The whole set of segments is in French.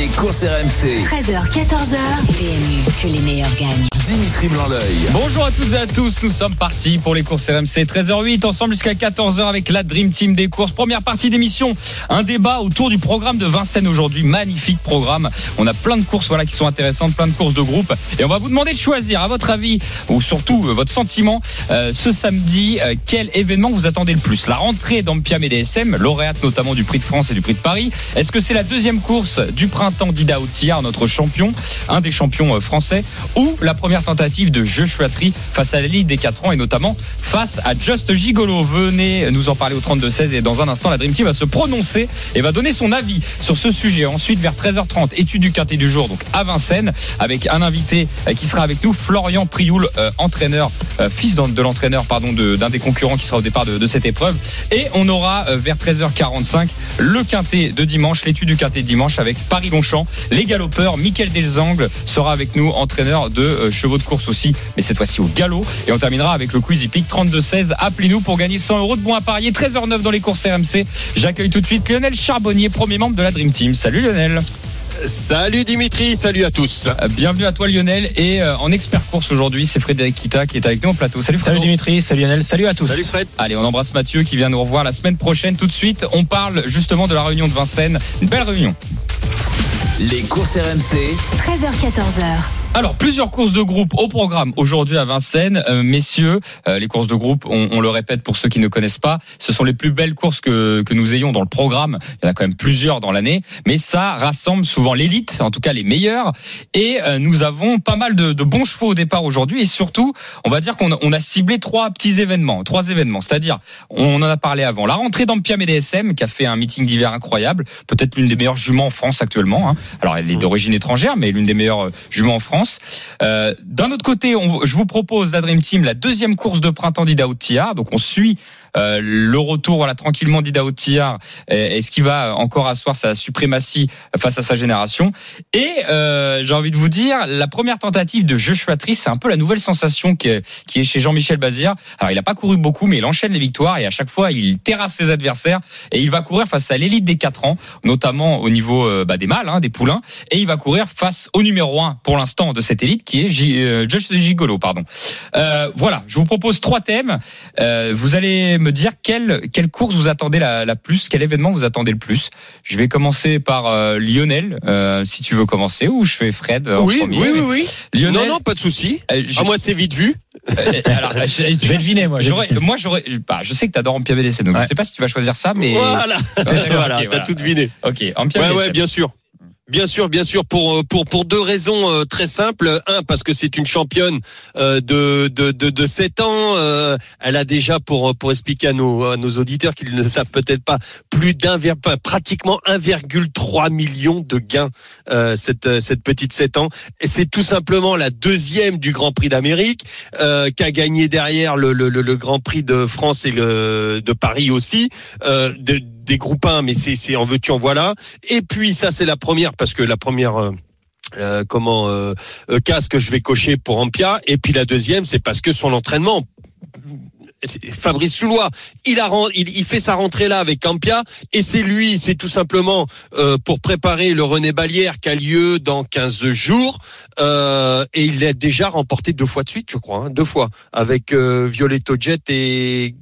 Les courses RMC. 13h, 14h. PMU, que les meilleurs gagnent. Dimitri Blanc-L'œil. Bonjour à toutes et à tous, nous sommes partis pour les courses RMC 13h08 ensemble jusqu'à 14h avec la Dream Team des courses. Première partie d'émission, un débat autour du programme de Vincennes aujourd'hui, magnifique programme. On a plein de courses voilà qui sont intéressantes, plein de courses de groupe et on va vous demander de choisir à votre avis ou surtout euh, votre sentiment euh, ce samedi euh, quel événement vous attendez le plus? La rentrée d'Ampiam et DSM, lauréate notamment du Prix de France et du Prix de Paris. Est-ce que c'est la deuxième course du printemps d'Ida Outiar, notre champion, un des champions euh, français ou la première tentative de Joshua Tree face à l'élite des 4 ans et notamment face à Just Gigolo. Venez nous en parler au 32-16 et dans un instant, la Dream Team va se prononcer et va donner son avis sur ce sujet. Ensuite, vers 13h30, étude du quintet du jour, donc à Vincennes, avec un invité euh, qui sera avec nous, Florian Prioul, euh, entraîneur, fils de l'entraîneur, pardon, d'un des concurrents qui sera au départ de, cette épreuve. Et on aura vers 13h45 le quintet de dimanche, l'étude du quintet de dimanche avec Paris-Longchamp, les galopeurs. Michael Delzangle sera avec nous, entraîneur de euh, chevaux de course aussi, mais cette fois-ci au galop. Et on terminera avec le quiz hippique 32-16. Appelez-nous pour gagner 100 euros de bons à parier. 13h09 dans les courses RMC. J'accueille tout de suite Lionel Charbonnier, premier membre de la Dream Team. Salut Lionel. Salut Dimitri, salut à tous. Bienvenue à toi Lionel. Et euh, en expert course aujourd'hui, c'est Frédéric Kita qui est avec nous au plateau. Salut Salut Frédéric. Dimitri, salut Lionel, salut à tous. Salut Fred. Allez, on embrasse Mathieu qui vient nous revoir la semaine prochaine. Tout de suite, on parle justement de la réunion de Vincennes. Une belle réunion. Les courses RMC. 13h, 14h. Alors, plusieurs courses de groupe au programme aujourd'hui à Vincennes. Euh, messieurs, euh, les courses de groupe, on, on le répète pour ceux qui ne connaissent pas, ce sont les plus belles courses que, que nous ayons dans le programme. Il y en a quand même plusieurs dans l'année, mais ça rassemble souvent l'élite, en tout cas les meilleurs. Et euh, nous avons pas mal de, de bons chevaux au départ aujourd'hui. Et surtout, on va dire qu'on a, on a ciblé trois petits événements, trois événements. C'est-à-dire, on en a parlé avant, la rentrée d'Ampiam et DSM, qui a fait un meeting d'hiver incroyable, peut-être l'une des meilleures juments en France actuellement. hein. Alors, elle est d'origine étrangère, mais l'une des meilleures euh, juments en France. Euh, D'un autre côté, je vous propose la Dream Team, la deuxième course de printemps d'Ida. Donc on suit euh, le retour voilà tranquillement d'Ida Outiar. Et- Est-ce qu'il va encore asseoir sa suprématie face à sa génération Et euh, j'ai envie de vous dire, la première tentative de Joshua c'est un peu la nouvelle sensation qui est, qui est chez Jean-Michel Bazir. Alors il n'a pas couru beaucoup, mais il enchaîne les victoires et à chaque fois il terrasse ses adversaires et il va courir face à l'élite des 4 ans, notamment au niveau euh, bah, des mâles, hein, des poulains, et il va courir face au numéro 1 pour l'instant de cette élite qui est J, euh, Josh Gigolo. Pardon. Euh, voilà, je vous propose trois thèmes. Vous allez me dire quelle, quelle course vous attendez la, la plus, quel événement vous attendez le plus. Je vais commencer par euh, Lionel, euh, si tu veux commencer, ou je fais Fred en Oui, premier. oui, oui, oui. Lionel, Non, non, pas de souci. euh, je- Ah, moi, c'est vite vu. euh, alors, je, Je vais deviner, moi. J'aurais, moi, j'aurais, bah, je sais que t'adores Ampia BDC, donc Ouais. je sais pas si tu vas choisir ça, mais Voilà. voilà, ok, t'as voilà. tout deviné. ok, Ampia Ouais, BDC. ouais, bien sûr. Bien sûr, bien sûr, pour euh, pour pour deux raisons euh, très simples. Un, parce que c'est une championne euh, de de de, de 7 ans. elle a déjà pour pour expliquer à nos à nos auditeurs qu'ils ne savent peut-être pas plus d'un pratiquement 1,3 million de gains cette cette petite 7 ans. Et c'est tout simplement la deuxième du Grand Prix d'Amérique euh, qui a gagné derrière le, le, le, le Grand Prix de France et le de Paris aussi. Euh, de, des groupes 1, mais c'est en veux-tu en voilà. Et puis ça c'est la première parce que la première euh, euh, comment euh, euh, case que je vais cocher pour Ampia et puis la deuxième c'est parce que son entraînement Fabrice Soulois, il a il, fait sa rentrée là avec Campia et c'est lui, c'est tout simplement pour préparer le René Balière qui a lieu dans 15 jours et il l'a déjà remporté deux fois de suite, je crois, hein, deux fois avec Violetto Jet et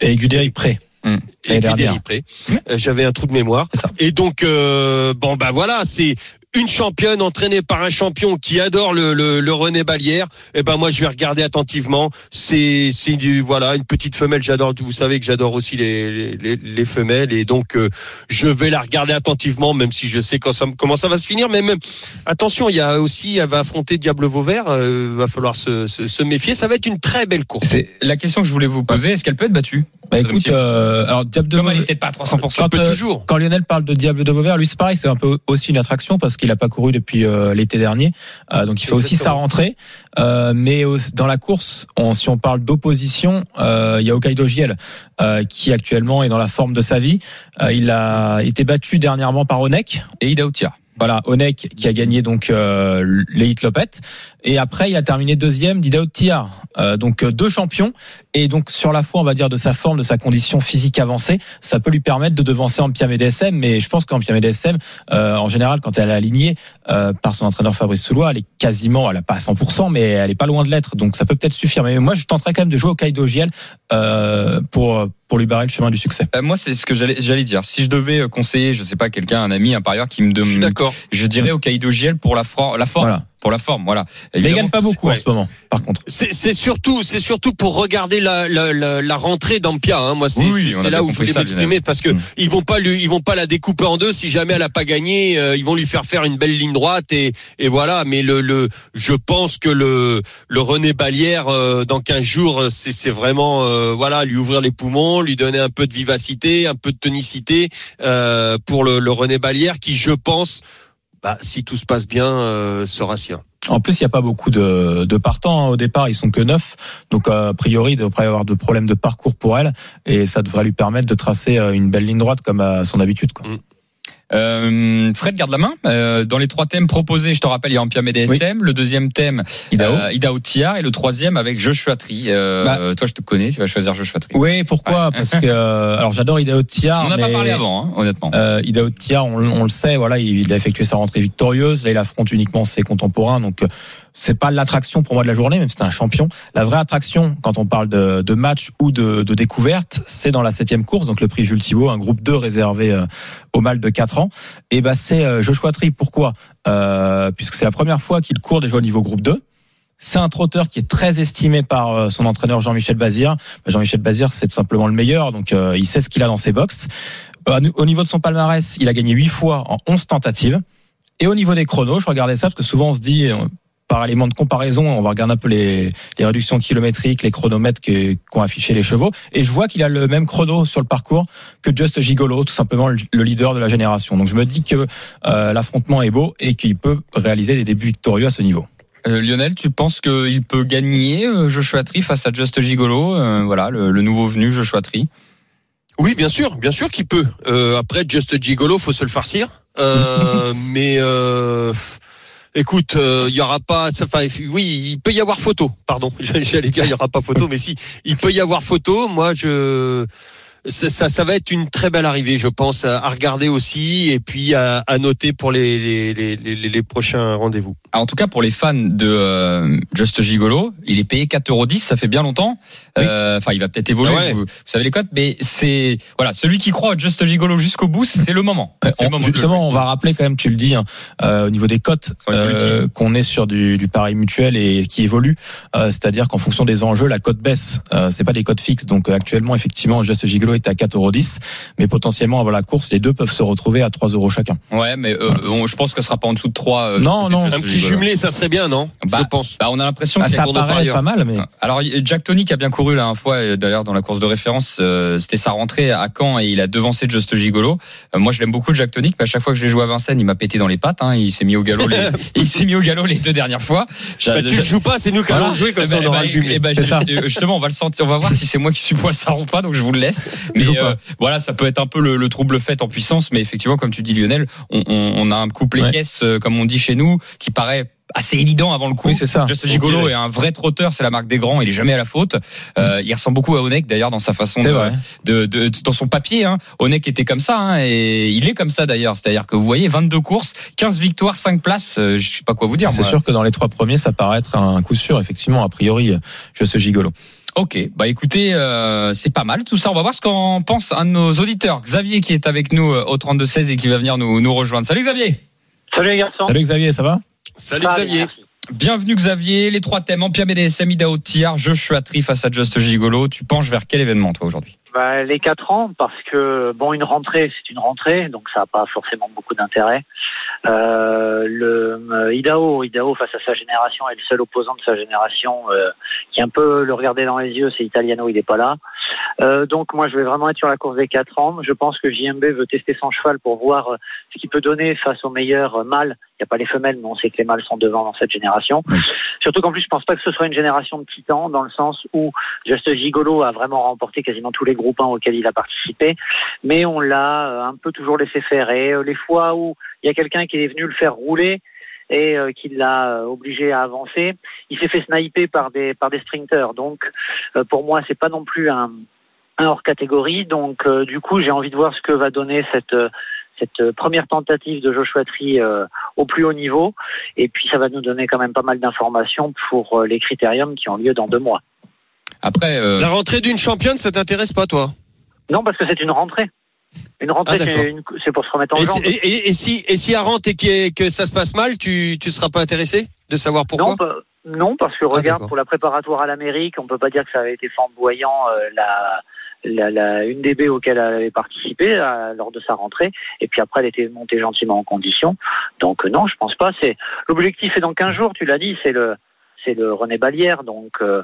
Et Guderic Pré. Et L'année puis dernière. Delipré. Euh, J'avais un trou de mémoire. Et donc, euh, bon, bah voilà, c'est une championne entraînée par un champion qui adore le, le, le René Balière. Et ben moi, je vais regarder attentivement. C'est c'est du voilà une petite femelle. J'adore. Vous savez que j'adore aussi les, les, les femelles. Et donc, euh, je vais la regarder attentivement, même si je sais quand ça, comment ça va se finir. Mais même attention, il y a aussi, elle va affronter Diable Vauvert. Euh, va falloir se, se, se méfier. Ça va être une très belle course. C'est la question que je voulais vous poser. Est-ce qu'elle peut être battue? Bah écoute, euh, alors Diable de Comme elle est Vauvert, peut-être pas à 300%. Ça quand, peut euh, toujours. quand Lionel parle de Diable de Vauvert, lui c'est pareil, c'est un peu aussi une attraction parce qu'il a pas couru depuis euh, l'été dernier, Euh, donc il fait aussi sa rentrée. Euh, mais au- dans la course, on- si on parle d'opposition, euh, il y a Hokkaido Giel euh, qui actuellement est dans la forme de sa vie. Euh, il a été battu dernièrement par Onek. Et Ida Outia. Voilà, Onek qui a gagné donc euh. Et après, il a terminé deuxième d'Idaho Tia. Euh, donc euh, deux champions. Et donc sur la foi, on va dire, de sa forme, de sa condition physique avancée, ça peut lui permettre de devancer en DSM. Mais je pense qu'en DSM, euh, en général, quand elle est alignée euh, par son entraîneur Fabrice Soulois, elle est quasiment, elle a pas à 100%, mais elle est pas loin de l'être. Donc ça peut peut-être suffire. Mais moi, je tenterais quand même de jouer au Kaido GL euh, pour pour lui barrer le chemin du succès. Euh, moi, c'est ce que j'allais j'allais dire. Si je devais conseiller, je sais pas, quelqu'un, un ami, un parieur qui me Je suis demande, d'accord. je dirais au Kaido GL pour la, for- la forme. Voilà. Pour la forme, voilà. Mais il gagne pas beaucoup ouais. en ce moment, par contre. C'est c'est surtout, c'est surtout pour regarder la, la, la, la rentrée d'Ampia. Hein. Moi, c'est Oui, là où je voulais m'exprimer parce que Mm. ils vont pas lui, ils vont pas la découper en deux. Si jamais elle a pas gagné, euh, ils vont lui faire faire une belle ligne droite et, et voilà. Mais le, le, je pense que le, le René Balière euh, dans 15 jours, c'est c'est vraiment, euh, voilà, lui ouvrir les poumons, lui donner un peu de vivacité, un peu de tonicité euh, pour le, le René Balière qui, je pense, bah, si tout se passe bien, euh, sera sien. En plus, il n'y a pas beaucoup de, de partants hein. au départ. Ils sont que neuf, donc euh, a priori, il devrait y avoir de problèmes de parcours pour elle, et ça devrait lui permettre de tracer euh, une belle ligne droite comme à son habitude. Quoi. Euh, Fred garde la main. Euh, dans les trois thèmes proposés, je te rappelle, il y a Ampia DSM. Le deuxième thème, Idaho. euh, Idaho Tiar. Et le troisième avec Joshua Tree. Euh, Bah. toi, je te connais, tu vas choisir Joshua Tree. Oui, pourquoi Parce que euh, alors j'adore Idaho Tiar. On n'a mais... pas parlé avant, hein, honnêtement. Euh, Idaho Tiar, on, on le sait, voilà, il a effectué sa rentrée victorieuse. Là, il affronte uniquement ses contemporains, donc c'est pas l'attraction pour moi de la journée, même si c'est un champion. La vraie attraction, quand on parle de, match ou de, découverte, c'est dans la septième course, donc le prix Jules Thibault, un groupe 2 réservé euh, aux mâles de 4 ans. Et ben c'est euh, Joshua Tree. Pourquoi? Euh, Puisque c'est la première fois qu'il court déjà au niveau groupe 2. C'est un trotteur qui est très estimé par euh, son entraîneur Jean-Michel Bazir. Jean-Michel Bazir, c'est tout simplement le meilleur, donc il sait ce qu'il a dans ses box. Au niveau de son palmarès, il a gagné 8 fois en 11 tentatives. Et au niveau des chronos, je regardais ça parce que souvent on se dit, par élément de comparaison, on va regarder un peu les, les réductions kilométriques, les chronomètres que- qu'ont affiché les chevaux. Et je vois qu'il a le même chrono sur le parcours que Just Gigolo, tout simplement le le leader de la génération. Donc je me dis que euh, l'affrontement est beau et qu'il peut réaliser des débuts victorieux à ce niveau. Euh, Lionel, tu penses qu'il peut gagner euh, Joshua Tree face à Just Gigolo euh, Voilà, le, le nouveau venu Joshua Tree? Oui, bien sûr, bien sûr qu'il peut. Euh, après, Just Gigolo, faut se le farcir. Euh, mais euh, écoute, euh, il y aura pas. Enfin, oui, il peut y avoir photo. Pardon, j'allais dire il y aura pas photo, mais si, il peut y avoir photo. Moi, je ça, ça, ça va être une très belle arrivée, je pense, à, regarder aussi et puis à, à noter pour les, les, les, les, les prochains rendez-vous. Ah, En tout cas, pour les fans de euh, Just Gigolo, il est payé 4,10€, ça fait bien longtemps. Oui. Euh, Enfin, il va peut-être évoluer, Ah ouais. vous, vous savez les cotes, mais c'est voilà, celui qui croit à Just Gigolo jusqu'au bout, c'est le moment. Euh, C'est le on- moment justement, on va rappeler quand même, tu le dis, hein, euh, au niveau des cotes, euh, qu'on est sur du, du pari mutuel et qui évolue. Euh, C'est-à-dire qu'en fonction des enjeux, la cote baisse. Euh, c'est pas des cotes fixes. Donc euh, actuellement, effectivement, Just Gigolo est à 4,10€, mais potentiellement avant la course, les deux peuvent se retrouver à 3 euros chacun. Ouais, mais euh, on- je pense que ce sera pas en dessous de 3 Non, non. Un petit jumelé, ça serait bien, non? Bah, Je pense. Bah, on a l'impression Ah, y a ça paraît pas mal, mais Alors Jack Tony qui a bien couru la dernière fois, d'ailleurs dans la course de référence, euh, c'était sa rentrée à Caen et il a devancé Just Gigolo. Euh, moi je l'aime beaucoup Jack Tony, mais à chaque fois que je l'ai joué à Vincennes, il m'a pété dans les pattes. Hein, il s'est mis au galop, les, il s'est mis au galop les deux dernières fois. Bah, tu le joues pas, c'est nous qui allons Voilà. le jouer comme Eh ça, ben, on aura eh le ben, jumelé. eh ben, Justement, on va le sentir, on va voir si c'est moi qui suis poisson ou pas, donc je vous le laisse. Mais euh, voilà, ça peut être un peu le, le trouble fait en puissance, mais effectivement, comme tu dis Lionel, on, on, on a un couplet Ouais. caisse, euh, comme on dit chez nous, qui paraît assez évident avant le coup. oui, c'est ça. Just Gigolo est un vrai trotteur, c'est la marque des grands, il est jamais à la faute. Euh, il ressemble beaucoup à Onek d'ailleurs dans sa façon de, de, de- dans son papier. Hein. Onek était comme ça hein, et il est comme ça d'ailleurs. C'est-à-dire que vous voyez 22 courses, 15 victoires, 5 places. euh, je sais pas quoi vous dire. C'est sûr que dans les trois premiers, ça paraît être un coup sûr, effectivement, a priori, Just Gigolo. Ok, bah écoutez, euh, c'est pas mal tout ça. On va voir ce qu'en pense un de nos auditeurs, Xavier, qui est avec nous euh, au 32 16 et qui va venir nous, nous rejoindre. Salut Xavier. Salut les garçons. Salut Xavier, ça va? Salut Xavier. merci. Bienvenue Xavier. Les trois thèmes Empire BDSM, Idaho Tiar, Joshua Tree face à Just Gigolo. Tu penches vers quel événement toi aujourd'hui? Bah, les quatre ans, parce que bon, une rentrée, c'est une rentrée, donc ça n'a pas forcément beaucoup d'intérêt. Euh, le euh, face à sa génération est le seul opposant de sa génération euh, qui un peu le regarder dans les yeux, c'est Italiano, il n'est pas là. Euh, donc moi, je vais vraiment être sur la course des 4 ans. Je pense que JMB veut tester son cheval pour voir euh, ce qu'il peut donner face aux meilleurs euh, mâles. Il n'y a pas les femelles, mais on sait que les mâles sont devant dans cette génération. Surtout qu'en plus, je pense pas que ce soit une génération de titans, dans le sens où Just Gigolo a vraiment remporté quasiment tous les groupes 1 auxquels il a participé, mais on l'a euh, un peu toujours laissé faire. Et les fois où il y a quelqu'un qui est venu le faire rouler, et euh, qui l'a euh, obligé à avancer. Il s'est fait sniper par des par des sprinters. Donc euh, pour moi, c'est pas non plus un, un hors catégorie. Donc euh, du coup, j'ai envie de voir ce que va donner cette euh, cette première tentative de Joshua Tree euh, au plus haut niveau. Et puis ça va nous donner quand même pas mal d'informations pour euh, les critériums qui ont lieu dans deux mois. Après, euh, La rentrée d'une championne, ça t'intéresse pas, toi? Non, parce que c'est une rentrée. Une rentrée, Ah, c'est une- c'est pour se remettre en et, jambe. si- et- si et si à rentre et que ça se passe mal, tu tu seras pas intéressé de savoir pourquoi Non, parce que Ah, regarde, d'accord. pour la préparatoire à l'Amérique, on peut pas dire que ça avait été flamboyant euh, la, la, la une DB auquel elle avait participé euh, lors de sa rentrée. Et puis après, elle était montée gentiment en condition. Donc euh, non, je pense pas. C'est l'objectif est dans 15 jours. Tu l'as dit, c'est le c'est le René Balière. Donc euh,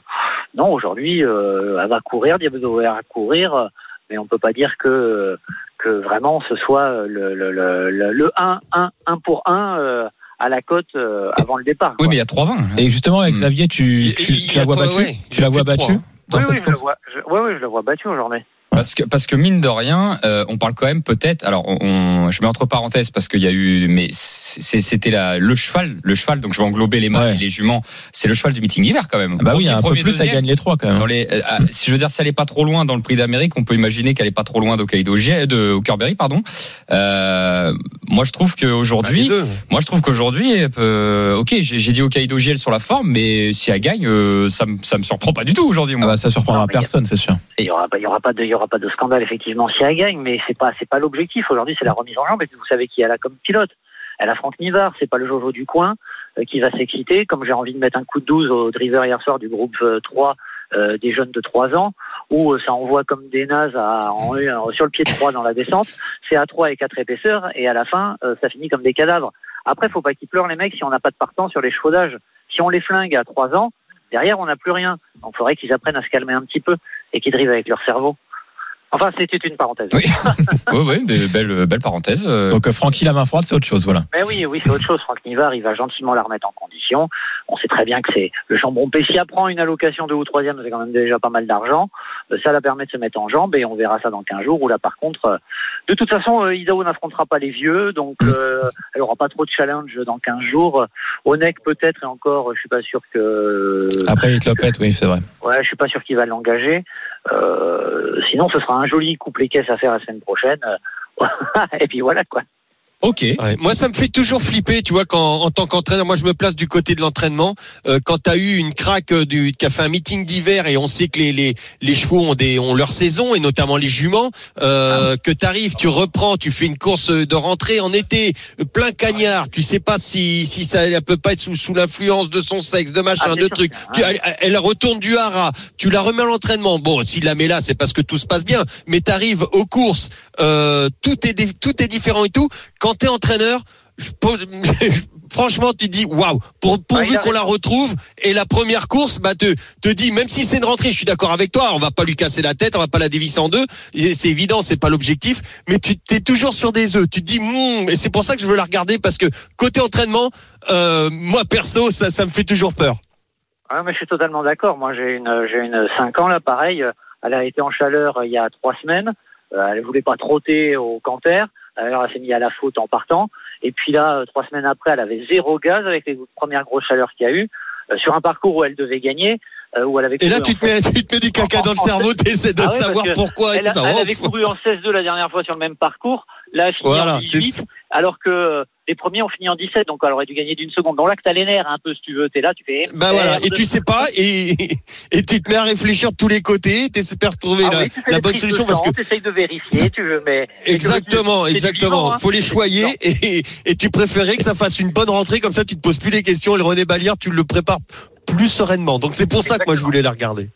non, aujourd'hui, euh, elle va courir, Diablo va courir, mais on peut pas dire que que vraiment ce soit le le le, le, le 1 1 1 pour 1 euh, à la cote euh, avant le départ. oui, quoi. mais il y a 3-20. Et justement, avec Hmm. Xavier, tu, tu, tu a la vois battue ouais, Tu la vois battue oui, cette oui, je le course vois. Je, oui, oui, je le vois battu aujourd'hui. Parce que, parce que mine de rien, euh, on parle quand même peut-être. Alors, on, on- je mets entre parenthèses parce qu'il y a eu, mais c'était le cheval, le cheval. Donc, je vais englober les mâles Ouais. et les juments. C'est le cheval du meeting hiver quand même. Bah oui, Premier, un peu premier, plus, ça gagne les trois quand même. Dans les, euh, ah, si je veux dire, si elle est pas trop loin dans le prix d'Amérique, on peut imaginer qu'elle est pas trop loin d'Hokkaido de Hockerberry, pardon. Euh, moi, je trouve qu'aujourd'hui, moi, je trouve qu'aujourd'hui, euh, ok, j'ai dit Hokkaido GL sur la forme, mais si elle gagne, euh, ça, me- ça me surprend pas du tout aujourd'hui. Ah bah, ça surprendra Non, mais personne, c'est sûr. Il y aura pas, il y aura pas de, il y aura pas de scandale effectivement si elle gagne, mais c'est pas, c'est pas l'objectif. Aujourd'hui, c'est la remise en jambe. Et vous savez qui elle a comme pilote. Elle a Franck Nivard. C'est pas le Jojo du coin euh, qui va s'exciter. Comme j'ai envie de mettre un coup de 12 au driver hier soir du groupe euh, 3 euh, des jeunes de 3 ans, où euh, ça envoie comme des nazes sur le pied de 3 dans la descente. C'est à 3 et 4 épaisseurs. Et à la fin, euh, ça finit comme des cadavres. Après, faut pas qu'ils pleurent les mecs si on n'a pas de partant sur les chevaudages. Si on les flingue à 3 ans, derrière on n'a plus rien. Donc il faudrait qu'ils apprennent à se calmer un petit peu et qu'ils drivent avec leur cerveau. Enfin, c'était une parenthèse. Oui. Oui, oui, mais belle, belle parenthèse. euh. Donc, euh, Francky, la main froide, c'est autre chose, voilà. Mais oui, oui, c'est autre chose. Franck Nivard, il va gentiment la remettre en condition. On sait très bien que c'est le jambon Pessia prend une allocation de ou troisième, c'est quand même déjà pas mal d'argent. Euh, Ça la permet de se mettre en jambe et on verra ça dans 15 jours. Ou là, par contre, euh, de toute façon, euh, Idaho n'affrontera pas les vieux, donc euh, elle aura pas trop de challenge dans 15 jours. Onek peut-être et encore, je suis pas sûr que. Après, il te le pète, oui, c'est vrai. Ouais, je suis pas sûr qu'il va l'engager. Euh, sinon, ce sera un joli couple caisse à faire la semaine prochaine. Et puis voilà quoi. Ok. Ouais. Moi, ça me fait toujours flipper, tu vois, quand en tant qu'entraîneur, moi je me place du côté de l'entraînement. Euh, quand tu as eu une craque euh, du, qui a fait un meeting d'hiver et on sait que les, les, les chevaux ont, des, ont leur saison et notamment les juments, euh, que tu arrives, tu reprends, tu fais une course de rentrée en été, euh, plein cagnard, tu sais pas si, si ça elle peut pas être sous, sous l'influence de son sexe, de machin, Ah, de trucs. hein. Tu- elle, elle retourne du hara, tu la remets à l'entraînement. Bon, s'il la met là, c'est parce que tout se passe bien. Mais tu arrives aux courses, euh, tout est tout est différent et tout. Quand t'es entraîneur, je franchement, tu dis waouh. Pour, pourvu qu'on la retrouve et la première course, bah te te dis même si c'est une rentrée, je suis d'accord avec toi. On va pas lui casser la tête, on va pas la dévisser en deux. C'est évident, c'est pas l'objectif. Mais tu t'es toujours sur des œufs. Tu te dis hmm, et c'est pour ça que je veux la regarder parce que côté entraînement, euh, moi perso, ça ça me fait toujours peur. Ah, mais je suis totalement d'accord. Moi, j'ai une, j'ai une 5 ans là, pareil. Elle a été en chaleur euh, il y a trois semaines. Euh, elle voulait pas trotter au canter. Alors, elle s'est mise à la faute en partant. Et puis là, euh, trois semaines après, elle avait zéro gaz avec les premières grosses chaleurs qu'il y a eu euh, sur un parcours où elle devait gagner, euh, où elle avait. Et là, tu te mets, tu te mets du caca dans le cerveau, t'essaies de Ah ouais, savoir pourquoi et Elle, tout ça. elle Oh, avait couru en 16-2 la dernière fois sur le même parcours. Là, finit Voilà, en 18, c'est- alors que euh, les premiers ont fini en 17, donc elle aurait dû gagner d'une seconde. Donc là, que t'as les nerfs un peu, si tu veux, t'es là, tu fais. Bah voilà, merde. et tu sais pas, et, et tu te mets à réfléchir de tous les côtés, t'espères trouver Ah la, oui, la bonne solution de parce que t'essayes de vérifier, tu veux, mais. exactement, exactement, vivant, hein. faut les choyer et tu préférais que ça fasse une bonne rentrée comme ça, tu te poses plus les questions. Et le René Balière, tu le prépares plus sereinement. Donc c'est pour ça que moi je voulais la regarder.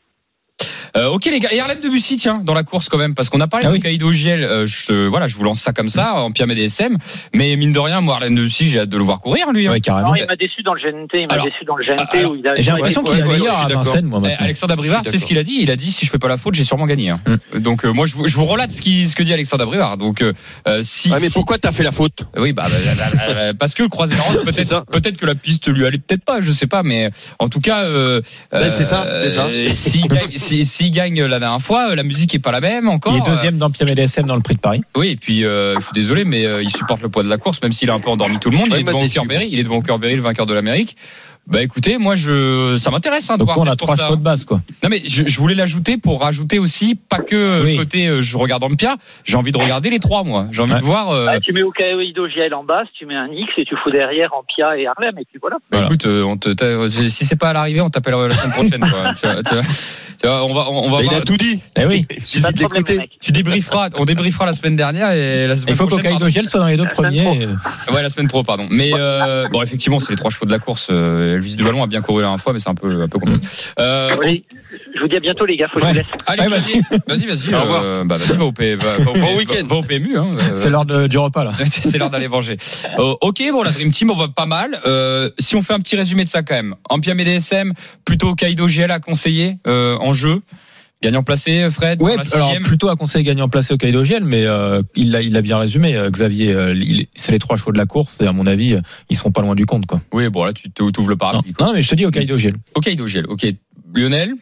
Euh, ok les gars, et Arlène Debussy tiens dans la course quand même parce qu'on a parlé Ah de oui. Kaido Giel. euh, je, voilà, je vous lance ça comme ça en Pierre DSM, mais mine de rien, moi Arlène Debussy, j'ai hâte de le voir courir lui. hein. Ouais, carrément. Non, il m'a déçu dans le GNT. Il m'a déçu dans le GNT alors, où il a. J'ai l'impression qu'il est ouais, ouais, meilleur à. Vincennes, moi, Eh, maintenant. Alexandre Abrivard, sais ce qu'il a dit Il a dit si je fais pas la faute, j'ai sûrement gagné. hein. Mm. Donc euh, moi je, vous- je vous relate ce, qui, ce que dit Alexandre Abrivard. Donc euh, euh, si, Ah, mais si- pourquoi t'as fait la faute? Oui bah, bah, bah, bah, bah, parce que le croisé C'est peut-être peut-être que la piste lui allait peut-être pas, je sais pas, mais en tout cas euh, c'est ça, c'est ça. si- s'il gagne la dernière fois, la musique est pas la même encore. Il est deuxième dans Pierre DSM dans le prix de Paris. Oui, et puis euh, je suis désolé, mais euh, il supporte le poids de la course, même s'il a un peu endormi tout le monde. Ouais, il est il m'a devant Kerberry, il est devant Kerberry, le vainqueur de l'Amérique. Bah écoutez, moi je, ça m'intéresse hein, de Donc voir on a trois chevaux de base, quoi. Non mais je, je voulais l'ajouter pour rajouter aussi pas que Oui. côté euh, je regarde Ampia, j'ai envie de regarder les trois moi. J'ai envie Ouais. de voir. euh, Ouais, tu mets Okaido Giel en basse, tu mets un X et tu fous derrière en Pia et Harlem et puis voilà. bah, Voilà. écoute, euh, on te, si c'est pas à l'arrivée, on t'appelle la semaine prochaine. quoi. tu, vois, tu vois. Tu vois, on va, on, on va Ben, Il voir. a tout dit. Eh oui. Suffit de l'écouter. Tu débrieferas, on débriefera la semaine dernière et la semaine Il faut qu'Okaido Giel soit dans les deux premiers. Ouais, la semaine pro, pardon. Mais euh, bon, effectivement, c'est les trois chevaux de la course. Euh, Elvis du Ballon a bien couru la dernière fois, mais c'est un peu, un peu compliqué. Euh, Oui. Je vous dis à bientôt les gars, faut que je vous laisse. Allez, Ouais, vas-y, vas-y, vas-y. Au revoir. euh, bah, vas-y, va au, P- va, va au, Bon P- week-end. va au PMU. Hein, euh, C'est l'heure de- du repas, là. c'est l'heure d'aller manger. Euh, ok, bon, la Dream Team, on va pas mal. Euh, si on fait un petit résumé de ça quand même. Ampia DSM, plutôt Kaido GL à conseiller euh, en jeu. Gagnant placé, Fred, la alors plutôt à conseil gagnant placé au Kaido Giel, mais euh, il l'a il l'a bien résumé, euh, Xavier. euh, il- c'est les trois chevaux de la course et à mon avis, ils seront pas loin du compte, quoi. Oui, bon, là, tu t'ouvres le parapluie. non, mais je te dis au Kaido Giel. Ok, Kaido. Ok, Lionel.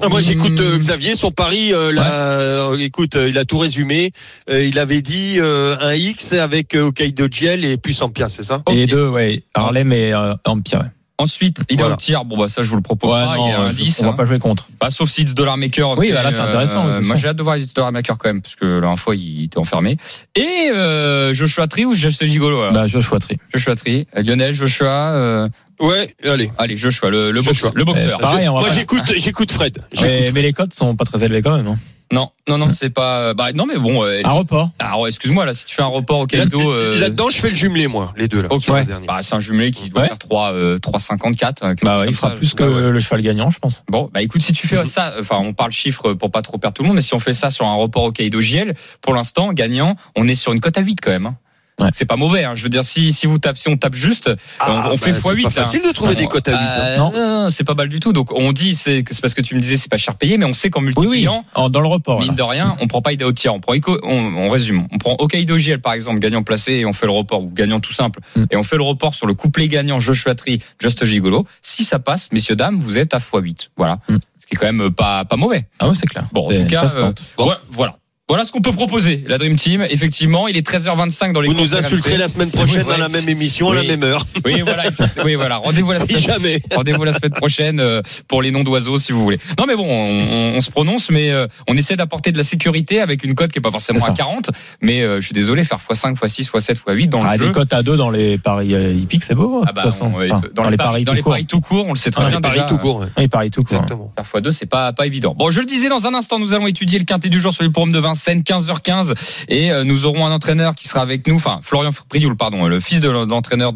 Ah, moi, j'écoute euh, Hmm. Xavier, son pari. euh, là, euh, écoute, euh, il a tout résumé. Euh, il avait dit euh, un X avec euh, Hokkaido Giel et plus Ampia, c'est ça? Et les deux, ouais, Harlem et euh, Empire. ouais. Ensuite, il est Voilà. au tir. Bon, bah, ça, je vous le propose Ouais, pas. non, il est à euh, 10. on va hein. pas jouer contre. Bah, sauf si It's Dollar Maker. Oui, fait, bah là, c'est intéressant, c'est moi, j'ai hâte de voir It's Dollar Maker quand même, parce que la dernière fois, il était enfermé. Et euh, Joshua Tree ou Joshua Gigolo voilà. Bah, Joshua Tree. Joshua Tree. Euh, Lionel, Joshua. euh, Ouais, allez. allez, Joshua, le, le, Joshua. boxeur, le boxeur. Eh, pareil, va moi, j'écoute, j'écoute Fred. Mais, J'écoute mais les cotes sont pas très élevées quand même. hein. Non, non, non, c'est pas. Bah, non, mais bon. euh, Un report. alors, excuse-moi, là, si tu fais un report au Kaido. euh, Là-dedans, je fais le jumelé, moi, les deux là. ok, sur la ouais. Bah, c'est un jumelé qui doit Ouais. faire 3, euh, 3,54. quelque Bah ouais, il fera ça. plus que Ouais, ouais. le cheval gagnant, je pense. Bon, bah écoute, si tu fais ça, enfin, on parle chiffres pour pas trop perdre tout le monde, mais si on fait ça sur un report au Kaido JL, pour l'instant, gagnant, on est sur une cote à 8 quand même. hein. Ouais. C'est pas mauvais, hein. je veux dire, si, si vous tapez, si on tape juste, Ah, on, on fait bah, x8. C'est pas facile de trouver des cotes à 8. hein. Euh, Non. non, non, c'est pas mal du tout. Donc on dit, c'est que c'est parce que tu me disais, c'est pas cher payé, mais on sait qu'en Oui, oui. multipliant, En- Dans le report. mine là. de rien, on prend pas Ida au tir. On prend Ico- on, on résume. On prend Hokkaido JL par exemple, gagnant placé, et on fait le report, ou gagnant tout simple, Mm. et on fait le report sur le couplet gagnant Joshua Tree, Just Gigolo. Si ça passe, messieurs, dames, vous êtes à x8. Voilà. Mm. Ce qui est quand même pas, pas mauvais. Ah ouais, c'est clair. Bon, en tout cas, euh, ouais, voilà. Voilà ce qu'on peut proposer, la Dream Team. Effectivement, il est 13h25 dans les Vous nous insulterez la semaine prochaine dans la même émission, à la même heure. Oui, voilà, oui, voilà. Rendez-vous la Si semaine. Rendez-vous la semaine prochaine euh, pour les noms d'oiseaux si vous voulez. Non mais bon, on, on- on se prononce, mais euh, on essaie d'apporter de la sécurité avec une cote qui est pas forcément à ça. 40, mais euh, je suis désolé, faire x5, x6, x7, x8 dans Ah, le jeu. des cotes à deux dans les paris hippiques, c'est beau. Ah bah, de toute façon. on- ouais, Enfin, dans, les paris, dans tout les court. paris tout court, on le sait très Ah, bien Les paris déjà. tout court. ouais. Oui, paris tout court. Exactement. Faire x2, c'est pas pas évident. Bon, je le disais dans un instant, nous allons étudier le quintet du jour sur le forum de Vincennes, 15h15, et euh, nous aurons un entraîneur qui sera avec nous, enfin Florian Prioul, pardon, le fils de l'entraîneur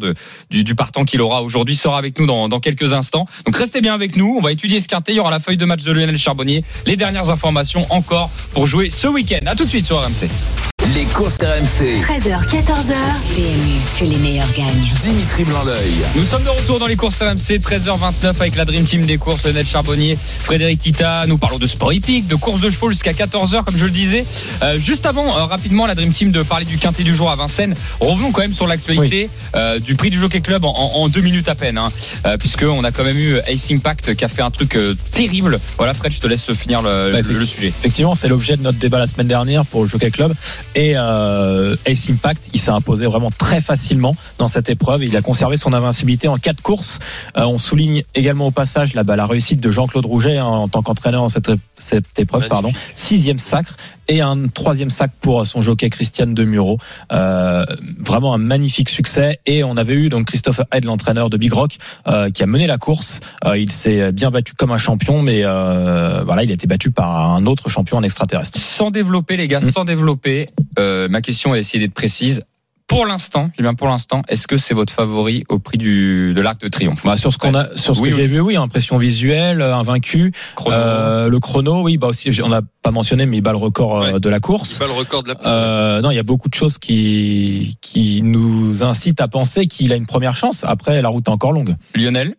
du partant qu'il aura aujourd'hui sera avec nous dans, dans quelques instants. Donc restez bien avec nous, on va étudier ce quintet. Il y aura la feuille de match de Lionel Charbonnier, les dernières informations encore pour jouer ce week-end. À tout de suite sur RMC. Les courses RMC. 13h, 14h. PMU, que les meilleurs gagnent. Dimitri Blanc-L'œil. Nous sommes de retour dans les courses RMC, 13h29 avec la Dream Team des courses, Lionel Charbonnier, Frédéric Kita. Nous parlons de sport hippique, de courses de chevaux jusqu'à 14h, comme je le disais. Euh, juste avant, euh, rapidement, la Dream Team de parler du quintet du jour à Vincennes. Revenons quand même sur l'actualité euh, du prix du Jockey Club en, en- en deux minutes à peine, hein, euh, puisqu'on a quand même eu Ace Impact qui a fait un truc euh, terrible. Voilà, Fred, je te laisse finir le, le sujet. Effectivement, c'est l'objet de notre débat la semaine dernière pour le Jockey Club. Et euh, Ace Impact, il s'est imposé vraiment très facilement dans cette épreuve. Il a conservé son invincibilité en quatre courses. Euh, on souligne également au passage la, bah, la réussite de Jean-Claude Rouget hein, en tant qu'entraîneur dans cette, cette épreuve. Magnifique. Pardon. Sixième sacre et un troisième sac pour son jockey Christiane Demuro. Euh, vraiment un magnifique succès. Et on avait eu donc Christophe Head, l'entraîneur de Big Rock, euh, qui a mené la course. Euh, il s'est bien battu comme un champion, mais euh, voilà, il a été battu par un autre champion en extraterrestre. Sans développer, les gars, Mm. sans développer, euh, ma question est essayer d'être précise. Pour l'instant, eh bien pour l'instant, est-ce que c'est votre favori au prix du de l'Arc de Triomphe? Bah, sur ce qu'on a, sur ce Oui, que oui. j'ai vu, oui, impression visuelle, un vaincu, Chrono. Euh, le chrono, oui, bah aussi, on n'a pas mentionné, mais il bat le record euh, Ouais. de la course. pas le record de la. Euh, non, il y a beaucoup de choses qui qui nous incitent à penser qu'il a une première chance. Après, la route est encore longue. Lionel?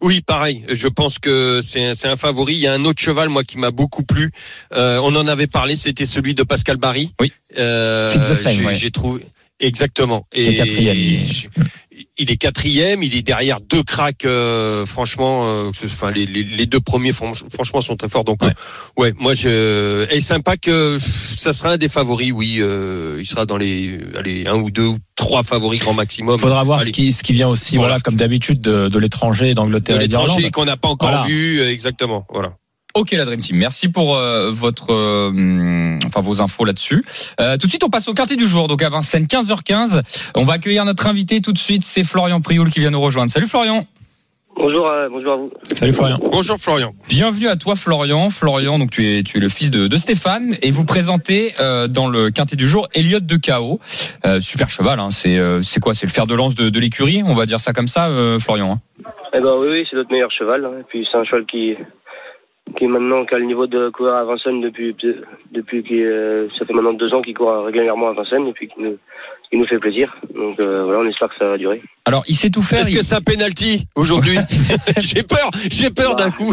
Oui, pareil. Je pense que c'est un, c'est un favori. Il y a un autre cheval, moi, qui m'a beaucoup plu. Euh, on en avait parlé. C'était celui de Pascal Barry. Oui. Euh, ouais. j'ai trouvé exactement. Qui est quatrième. je- il est quatrième. Il est derrière deux cracks. euh, franchement, euh, enfin les, les, les deux premiers, franch- franchement, sont très forts. Donc, Ouais. euh, ouais, moi, je. Et sympa que ça sera un des favoris. Oui, euh, il sera dans les, allez, un ou deux ou trois favoris grand maximum. Il faudra voir ce qui, ce qui vient aussi, Voilà. voilà, comme d'habitude, de, de l'étranger, de d'Angleterre et l'étranger qu'on n'a pas encore Voilà. vu. euh, Exactement. Voilà. Ok la Dream Team, merci pour euh, votre, euh, enfin vos infos là-dessus. Euh, tout de suite on passe au quartier du jour, donc à Vincennes 15h15. On va accueillir notre invité tout de suite, c'est Florian Prioul qui vient nous rejoindre. Salut Florian. Bonjour, euh, bonjour à vous. Salut Florian. Bonjour Florian. Bienvenue à toi Florian. Florian, donc tu es tu es le fils de, de Stéphane et vous présentez euh, dans le quintet du jour Elliot de Chaos. Euh, super cheval, hein, c'est euh, c'est quoi? C'est le fer de lance de, de l'écurie, on va dire ça comme ça, euh, Florian. hein. Eh ben oui, oui, c'est notre meilleur cheval. hein. Et puis c'est un cheval qui qui est maintenant qui a le niveau de coureur à Vincennes depuis depuis qu'il euh, ça fait maintenant deux ans qu'il court régulièrement à Vincennes et puis qui nous qui nous fait plaisir. Donc euh, voilà, on espère que ça va durer. Alors il sait tout faire. Est-ce il- que c'est un penalty aujourd'hui J'ai peur, j'ai peur d'un coup.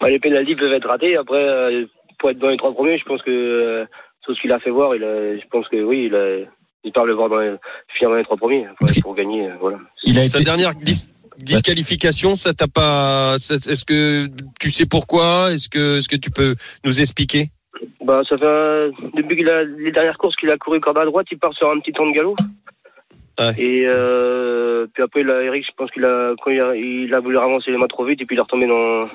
Bah, les pénaltys peuvent être ratés. Après, euh, pour être dans les trois premiers, je pense que euh, tout ce qu'il a fait voir, il a, je pense que oui, il a, j'espère le voir dans les, finir dans les trois premiers Après, pour gagner. voilà. Il a Sa été, dernière dis- disqualification, ça t'a pas Est-ce que tu sais pourquoi? Est-ce que est-ce que tu peux nous expliquer? Bah, ça fait depuis a les dernières courses qu'il a couru corde à droite, il part sur un petit temps de galop. Ouais. Et euh, puis après, là, Eric, je pense qu'il a quand il a, il a voulu avancer les mains trop vite et puis il est retombé dans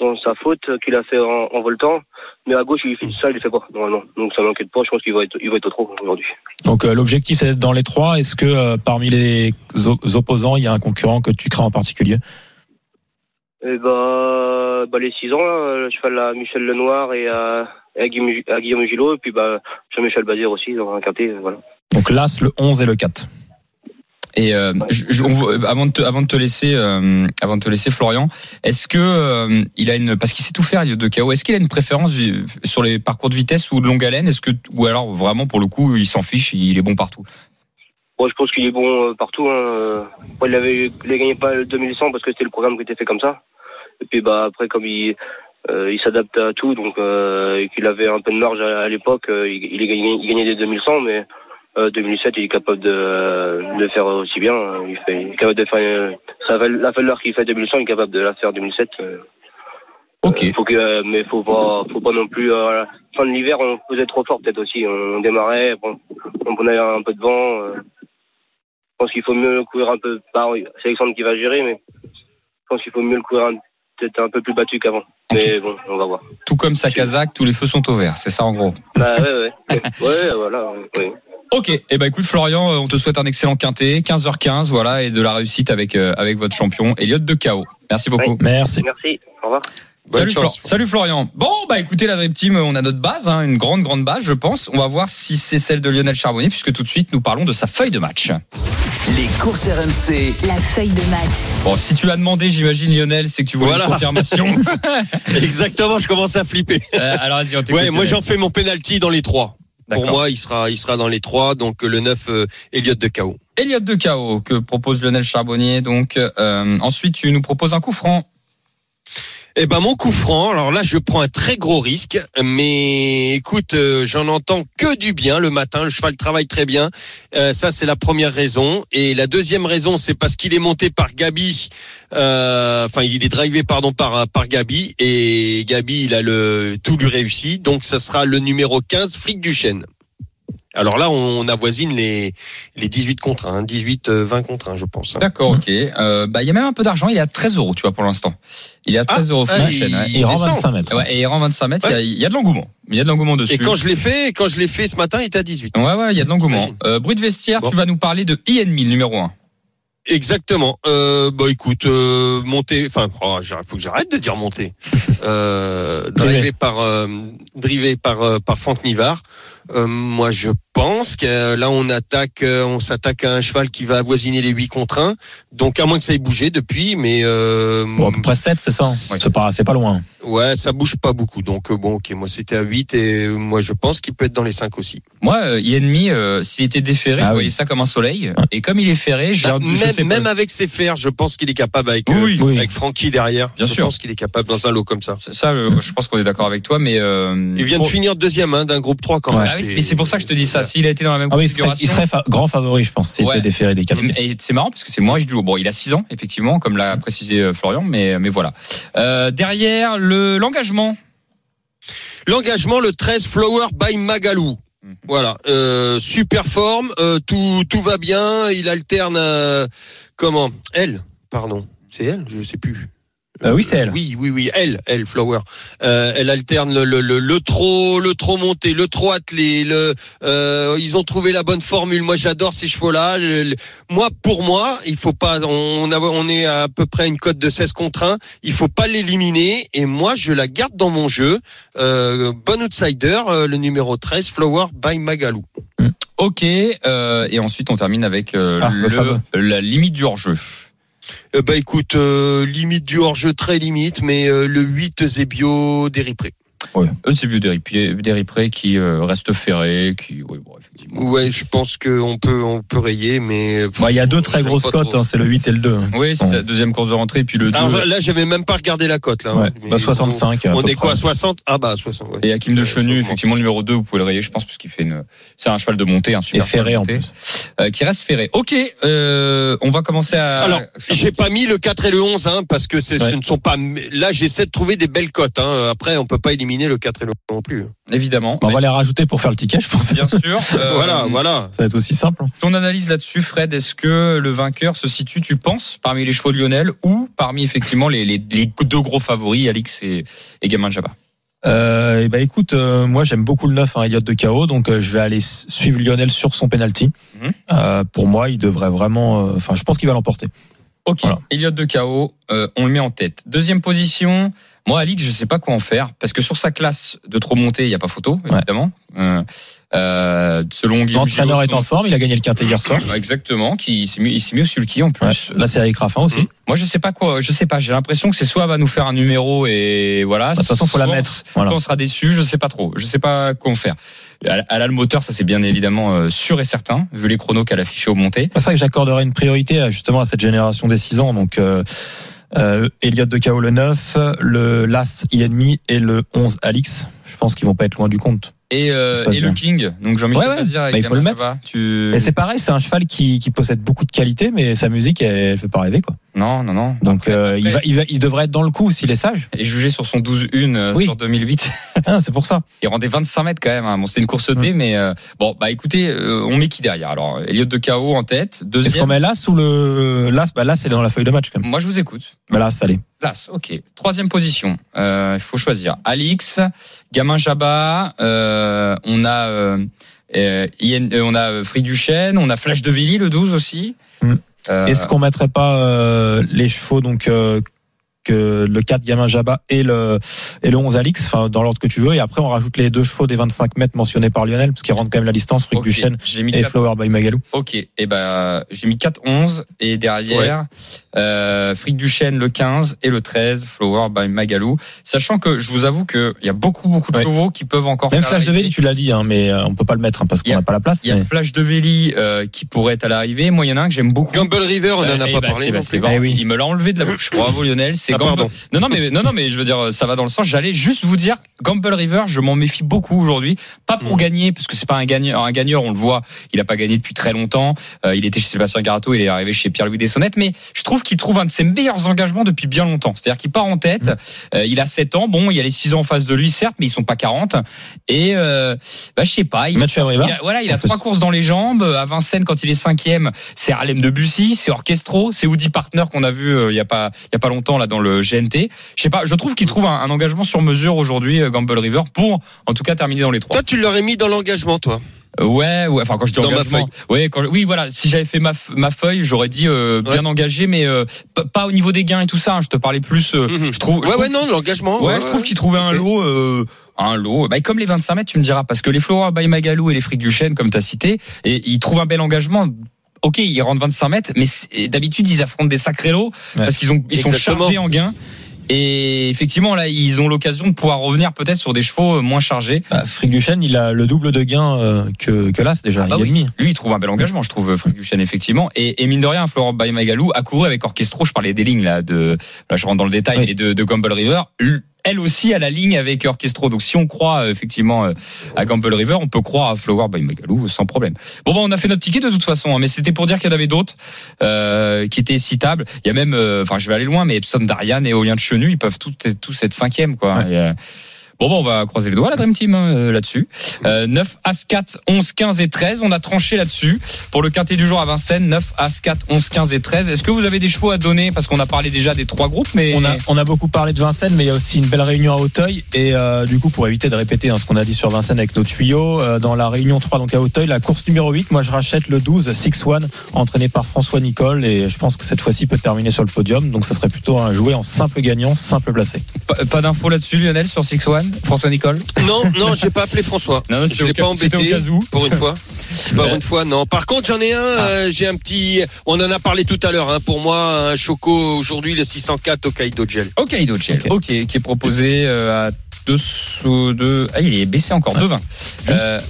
dans sa faute qu'il a fait en, en voltant. Mais à gauche, il fait ça, il fait pas normalement? Donc ça m'inquiète pas. Je pense qu'il va être il va être au trop aujourd'hui. donc euh, l'objectif c'est d'être dans les trois. Est-ce que euh, parmi les opposants, il y a un concurrent que tu crains en particulier? Et bah, bah les 6 ans là, je fais à Michel Lenoir et à, et à, Guillaume, à Guillaume Gillot et puis bah Jean-Michel Bazir aussi dans un quintet. Voilà. Donc l'As, le 11 et le 4. Et euh, avant de te, laisser, euh, avant de te laisser, Florian, est-ce que euh, il a une, parce qu'il sait tout faire, de KO, est-ce qu'il a une préférence sur les parcours de vitesse ou de longue haleine? Est-ce que, ou alors vraiment pour le coup, il s'en fiche, il est bon partout? Bon, je pense qu'il est bon partout. Hein. il avait, il gagné pas le 2100 parce que c'était le programme qui était fait comme ça. Et puis bah après comme il, euh, s'adapte à tout, donc qu'il avait un peu de marge à, l'époque, il, il gagnait des 2100, mais euh, 2007 il est capable de, de le faire aussi bien. hein. Il, fait, il est capable de faire euh, ça, la valeur qu'il fait 2100, il est capable de la faire 2007. euh. Ok. Euh, faut que, euh, mais faut pas, faut pas non plus. Euh, à la fin de l'hiver, on faisait trop fort peut-être aussi. On, démarrait, bon, on prenait un peu de vent. euh. je pense qu'il faut mieux courir un peu. Bah, c'est Alexandre qui va gérer, mais je pense qu'il faut mieux le courir peut-être un peu plus battu qu'avant. Mais bon, on va voir. Tout comme sa casaque, tous les feux sont au vert, c'est ça en gros. Bah ouais, ouais, ouais, ouais, voilà. ouais, Ok. Eh ben écoute Florian, euh, on te souhaite un excellent quintet, 15h15, voilà, et de la réussite avec euh, avec votre champion Elliot de KO. Merci beaucoup. Merci. Merci. Au revoir. Salut, Salut Florian. Bon, bah écoutez, la Dream Team, on a notre base, hein, une grande, grande base, je pense. On va voir si c'est celle de Lionel Charbonnier, puisque tout de suite, nous parlons de sa feuille de match. Les courses RMC. La feuille de match. Bon, si tu l'as demandé, j'imagine Lionel, c'est que tu voulais Voilà. une confirmation. Exactement, je commence à flipper. Euh, alors vas-y, on t'écoute. Ouais, moi j'en fais mon penalty dans les trois. Pour moi, il sera il sera dans les trois. Donc le 9 euh, Elliot de KO. Elliot de KO que propose Lionel Charbonnier. Donc euh, ensuite, tu nous proposes un coup franc. Eh ben mon coup franc. Alors là, je prends un très gros risque, mais écoute, euh, j'en entends que du bien le matin. Le cheval travaille très bien. Euh, ça, c'est la première raison. Et la deuxième raison, c'est parce qu'il est monté par Gabi. euh, Enfin, il est drivé pardon par par Gabi et Gabi, il a le tout lui réussi. Donc ça sera le numéro 15, Fric du Chêne. Alors là, on avoisine les les 18 contre 1, 18 euh, 20 contre 1, je pense. D'accord, ok. Euh, bah il y a même un peu d'argent. Il est à 13 euros, tu vois, pour l'instant. Il est à 13 euros. ah, il- Chaîne, ouais. Il rend descend. 25 mètres. Ouais, et il rend 25 mètres. Il y a- Il y, a de l'engouement. Il y a de l'engouement dessus. Et quand je l'ai fait, quand je l'ai fait ce matin, il était à 18. Ouais, ouais, il y a de l'engouement. Euh, bruit de vestiaire, Bon. tu vas nous parler de IN1000 numéro 1. Exactement. Euh, bah écoute, euh, monter. Enfin, oh, faut que j'arrête de dire monter. euh, drivé par euh, drivé par euh, par Franck Nivard. Euh, moi, je pense que euh, là, on attaque, euh, on s'attaque à un cheval qui va avoisiner les 8 contre 1. Donc, à moins que ça ait bougé depuis, mais euh, Bon, à peu près 7, c'est ça. Ouais. C'est pas, loin. ouais, ça bouge pas beaucoup. Donc, bon, ok, moi c'était à 8 et moi je pense qu'il peut être dans les 5 aussi. Moi, euh, Yenmi, euh, s'il était déféré, Ah je oui. voyais ça comme un soleil. Et comme il est ferré, j'ai Bah, même, même avec ses fers, je pense qu'il est capable avec euh, Oui, oui. avec Francky derrière. Bien je sûr. pense qu'il est capable dans un lot comme ça. Ça, euh, je pense qu'on est d'accord avec toi, mais euh, Il vient de finir deuxième hein, d'un groupe 3 quand Ouais. Ah oui, et c'est pour ça que je te dis ça. S'il a été dans la même Ah oui, il serait, configuration. il serait fa- grand favori, je pense, s'il Ouais. déféré des quatre. Et et c'est marrant parce que c'est moi, je dis bon, il a 6 ans effectivement, comme l'a précisé euh, Florian, mais mais voilà. Euh, derrière le l'engagement. L'engagement, le 13 Flower by Magalou. Mhm. Voilà, euh, super forme, euh, tout tout va bien. Il alterne euh, comment? Elle, pardon, c'est elle, je sais plus. Euh, oui, c'est elle. Oui, oui, oui, elle, elle, Flower. Euh, elle alterne le, le, le, le trop, le trop monté, le trop attelé. Le, euh, ils ont trouvé la bonne formule. Moi, j'adore ces chevaux-là. Moi, pour moi, il faut pas. On, a- on est à peu près une cote de 16 contre 1. Il faut pas l'éliminer. Et moi, je la garde dans mon jeu. Euh, bon outsider, euh, le numéro 13, Flower by Magalou. Ok. euh, et ensuite on termine avec euh, Ah, le la limite du hors-jeu. Euh, bah écoute, euh, limite du hors-jeu très limite, mais euh, le 8 Zebio déripré. Eux, c'est plus Déripré qui euh, reste ferré, qui oui, bon, effectivement. Ouais, je pense qu'on peut, on peut rayer, mais. Bah, il y a deux très grosses cotes, hein, c'est le 8 et le 2. Oui, c'est Bon. la deuxième course de rentrée, puis le 2. Alors là, j'avais même pas regardé la cote là. Ouais, Mais bah, ils 65. ont- à On peu est quoi, près. 60 Ah bah 60. Ouais. Et Hakim de Euh, Chenu, effectivement, le numéro 2, vous pouvez le rayer, je pense, parce qu'il fait une. C'est un cheval de montée, un Et super ferré cheval de en plus. euh, qui reste ferré. Ok, euh, on va commencer à. Alors, j'ai pas mis le 4 et le 11 hein, parce que c'est- Ouais. ce ne sont pas. Là, j'essaie de trouver des belles cotes. Hein. Après, on peut pas éliminer le 4 et le 11 non plus. Évidemment. Bah, on va les rajouter pour faire le ticket, je pense. Bien sûr. euh, voilà, voilà. Ça va être aussi simple. Ton analyse là-dessus, Fred, est-ce que le vainqueur se situe, tu penses, parmi les chevaux de Lionel ou parmi effectivement les, les, les deux gros favoris, Alix et, et Gamin Jabba Euh, et bah écoute, euh, moi j'aime beaucoup le 9, hein, Elliott de KO, donc euh, je vais aller suivre Lionel sur son penalty. Mhm. Euh, pour moi, il devrait vraiment. euh, Enfin, je pense qu'il va l'emporter. Ok, Voilà. Elliot de KO, euh, on le met en tête. Deuxième position, moi Alix, je sais pas quoi en faire parce que sur sa classe de trop monté, il y a pas photo évidemment. Euh, euh, selon Guillaume L'entraîneur est en forme, il a gagné le quintet hier soir. Exactement, qui il s'est mis, il s'est mis au sulky en plus. Ouais. Là, c'est avec Raffin aussi. Mhm. Moi je sais pas quoi, je sais pas. J'ai l'impression que c'est soit elle va nous faire un numéro et voilà. Bah, De toute façon, faut la mettre. Voilà. soit on sera déçu, je sais pas trop. Je sais pas quoi en faire. Elle a le moteur, ça c'est bien évidemment euh, sûr et certain, vu les chronos qu'elle affichait au monté. C'est ça que j'accorderais une priorité à, justement à cette génération des 6 ans. Donc, euh, euh, Elliott de KO le 9, le Las Ienmi et le 11 Alix. Je pense qu'ils vont pas être loin du compte. Et, euh, et le. King, donc Jean-Michel Ouais, ouais. Avec Bah, il faut le mettre. Tu... Et c'est pareil, c'est un cheval qui, qui possède beaucoup de qualités, mais sa musique, elle, elle fait pas rêver, quoi. Non, non, non. Donc, Après- euh, il, va, il, va, il devrait être dans le coup s'il est sage. Et jugé sur son 12-1 euh, Oui. sur 2008. Ah, c'est pour ça. Il rendait 25 mètres quand même. hein. Bon, c'était une course D, mais euh, bon, bah écoutez, euh, on met qui derrière Alors, Elliot de KO en tête. Est-ce qu'on Deuxième. met Las ou le Las? Bah, Las, c'est dans la feuille de match, quand même. Moi, je vous écoute. Bah, Las, allez. Place, ok. Troisième position. Euh, Il faut choisir. Alix, Gamin Jabba. euh, on a on a Free Duchesne. On a Flash de Villy le 12 aussi. Mm. Euh, Est-ce qu'on mettrait pas euh, les chevaux, donc, euh, que le 4 Gamin Jabba et le, et le 11 Alix, enfin, dans l'ordre que tu veux, et après, on rajoute les deux chevaux des 25 mètres mentionnés par Lionel, parce qu'ils rendent quand même la distance, Frick ok. Duchesne J'ai mis et Flower by Magalou. Ok, et ben j'ai mis 4-11 et derrière euh, Frick Duchesne le 15 et le 13 Flower by Magalou. Sachant que je vous avoue que il y a beaucoup beaucoup de Ouais. chevaux qui peuvent encore Même faire Flash de. Véli, tu l'as dit, hein, mais euh, on peut pas le mettre, hein, parce qu'on a- n'a pas la place. Il y a mais- Flash de Véli euh, qui pourrait être à l'arrivée. Moi, il y en a un que j'aime beaucoup. Gamble River, on n'en a Eh pas ben, parlé. eh plus. bon. Eh oui. Il me l'a enlevé de la bouche. Bravo Lionel. C'est Ah, pardon. Non, non, mais non, non, mais je veux dire, ça va dans le sens. J'allais juste vous dire, Gamble River, je m'en méfie beaucoup aujourd'hui. Pas pour Mm. gagner, parce que c'est pas un gagneur. Un gagneur, on le voit, il a pas gagné depuis très longtemps. Euh, il était chez Sébastien Garato, il est arrivé chez Pierre-Louis Dessonnette, mais je trouve qu'il trouve un de ses meilleurs engagements depuis bien longtemps. C'est-à-dire qu'il part en tête. Mm. Euh, il a 7 ans. Bon, il y a les 6 ans en face de lui, certes, mais ils sont pas 40. Et euh, bah, je sais pas. Il, Match Favre, il a, voilà, il a trois courses dans les jambes. À Vincennes, quand il est cinquième, c'est Harlem de Bussy, c'est Orchestro, c'est Woody Partner qu'on a vu euh, il y a pas il y a pas longtemps là dans le GNT. Je sais pas, je trouve qu'il trouve un, un engagement sur mesure aujourd'hui, euh, Gamble River, pour en tout cas terminer dans les trois. Toi, tu l'aurais mis dans l'engagement, toi. Ouais, ouais. Enfin, quand je dis Dans ma engagement, ouais, quand, oui, voilà. Si j'avais fait ma, feuille, j'aurais dit euh, bien engagé, mais euh, pas au niveau des gains et tout ça. hein. Je te parlais plus. euh, Mhm. Je trouve. je Ouais, trouve- ouais, non, l'engagement. Ouais, je trouve qu'il trouvait un lot. Un lot, bah, comme les 25 mètres, tu me diras, parce que les Flora by Magalou et les Fric du Chêne, comme tu as cité, et ils trouvent un bel engagement. Ok, ils rentrent 25 mètres, mais d'habitude ils affrontent des sacrés lots Ouais. parce qu'ils ont ils sont chargés en gains. Et effectivement, là, ils ont l'occasion de pouvoir revenir peut-être sur des chevaux euh, moins chargés. Bah, Frick Duchesne, il a le double de gains euh, que, que là, c'est déjà Ah bah et oui. demi. Lui, il trouve un bel engagement, je trouve, Frick Duchesne, effectivement. Et, et mine de rien, Florent by Magalou a couru avec Orchestro. Je parlais des lignes, là, de, là, je rentre dans le détail, Oui. mais de, de Gamble River. Elle aussi à la ligne avec Orchestro. Donc, si on croit, euh, effectivement, euh, à Gamble River, on peut croire à Flower by Magalou sans problème. Bon, bah, on a fait notre ticket de toute façon, hein, mais c'était pour dire qu'il y en avait d'autres, euh, qui étaient citables. Il y a même, euh, enfin, je vais aller loin, mais Epsom d'Ariane et Olien de Chenu, ils peuvent tous, tous être cinquième, quoi. Ouais. Et, euh, Bon, bah, on va croiser les doigts, la Dream Team, hein, euh, là-dessus. Euh, 9, As 4, 11, 15 et 13. On a tranché là-dessus. Pour le quintet du jour à Vincennes, 9, As 4, 11, 15 et 13. Est-ce que vous avez des chevaux à donner? Parce qu'on a parlé déjà des trois groupes, mais. On a, on a beaucoup parlé de Vincennes, mais il y a aussi une belle réunion à Auteuil. Et euh, du coup, pour éviter de répéter hein, ce qu'on a dit sur Vincennes avec nos tuyaux, euh, dans la réunion 3, donc à Auteuil, la course numéro 8, moi je rachète le 12, 6-1, entraîné par François Nicole. Et je pense que cette fois-ci peut terminer sur le podium. Donc ça serait plutôt un jouet en simple gagnant, simple placé. Pas, pas d'infos là-dessus, Lionel, sur 6-1 François Nicole Non, non, j'ai pas appelé François. Non, Je l'ai pas embêté au cas où. pour une fois. Ouais. une fois, non. Par contre, j'en ai un. euh, j'ai un petit. On en a parlé tout à l'heure. Hein, pour moi, un choco aujourd'hui, le 604 au Kaido Gel. Ok, Ido Gel. Ok. Qui est proposé euh, à 2 sous 2. Ah, il est baissé encore, 2,20. Euh,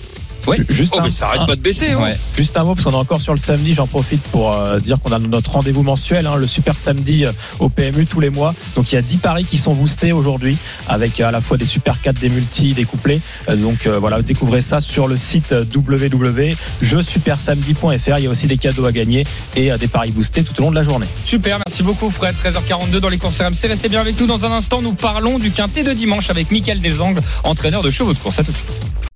Ouais. Juste Oh, un- mais ça arrête pas de baisser. hein. ouais. Juste un mot, parce qu'on est encore sur le samedi, j'en profite pour euh, dire qu'on a notre rendez-vous mensuel, hein, le super samedi euh, au PMU tous les mois. Donc il y a 10 paris qui sont boostés aujourd'hui, avec euh, à la fois des super 4, des multis, des couplets. Donc euh, voilà, découvrez ça sur le site www.jeusupersamedi.fr. Il y a aussi des cadeaux à gagner et des paris boostés tout au long de la journée. Super, merci beaucoup Fred. 13h42 dans les courses RMC. Restez bien avec nous dans un instant. Nous parlons du quintet de dimanche avec Mickaël Desangles, entraîneur de chevaux de course. À tout de suite.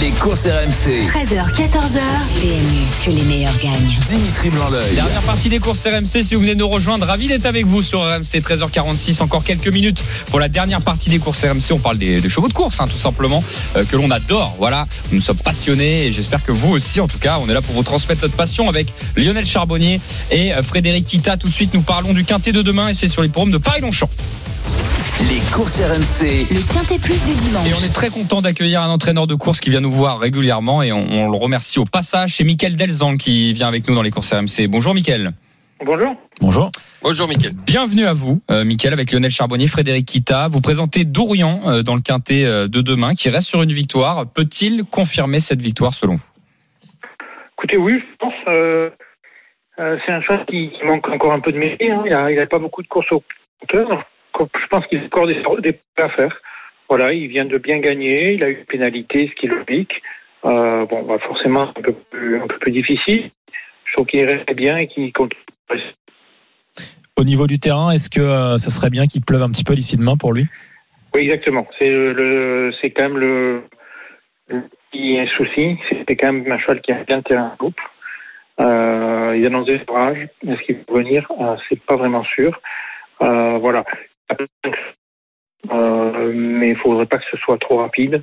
Les courses RMC. 13h, 14h. PMU, que les meilleurs gagnent. Dimitri Blanc-L'œil. Dernière partie des courses RMC. Si vous venez de nous rejoindre, ravi d'être avec vous sur RMC 13h46. Encore quelques minutes pour la dernière partie des courses RMC. On parle des, des chevaux de course, hein, tout simplement, euh, que l'on adore. Voilà, nous sommes passionnés et j'espère que vous aussi, en tout cas, on est là pour vous transmettre notre passion avec Lionel Charbonnier et euh, Frédéric Kita. Tout de suite, nous parlons du quintet de demain et c'est sur les forums de Paris-Longchamp. Les courses RMC. Le Quintet Plus du dimanche. Et on est très content d'accueillir un entraîneur de course qui vient nous voir régulièrement et on, on le remercie au passage. C'est Mickaël Delzang qui vient avec nous dans les courses RMC. Bonjour Mickaël. Bonjour. Bonjour. Bonjour, Mickaël. Bienvenue à vous, euh, Mickaël, avec Lionel Charbonnier, Frédéric Kita. Vous présentez Dourian euh, dans le quintet euh, de demain qui reste sur une victoire. Peut-il confirmer cette victoire selon vous? Écoutez, oui, je pense. Euh, euh, c'est un cheval qui, qui manque encore un peu de métier. Hein. Il n'a pas beaucoup de courses au compteur. Je pense qu'il a encore des, des points à faire. Voilà, il vient de bien gagner. Il a eu une pénalité, ce qui le pique. Euh, bon, bah forcément, c'est un peu plus, un peu plus difficile. Je trouve qu'il reste bien et qu'il compte. Au niveau du terrain, est-ce que euh, ça serait bien qu'il pleuve un petit peu d'ici demain pour lui? Oui, exactement. C'est le, le- c'est quand même le, le petit souci. C'est quand même un cheval qui a bien le terrain en couple. Euh, il annonce des orages. Est-ce qu'il va venir? Euh, C'est pas vraiment sûr. Euh, voilà. Euh, mais il faudrait pas que ce soit trop rapide.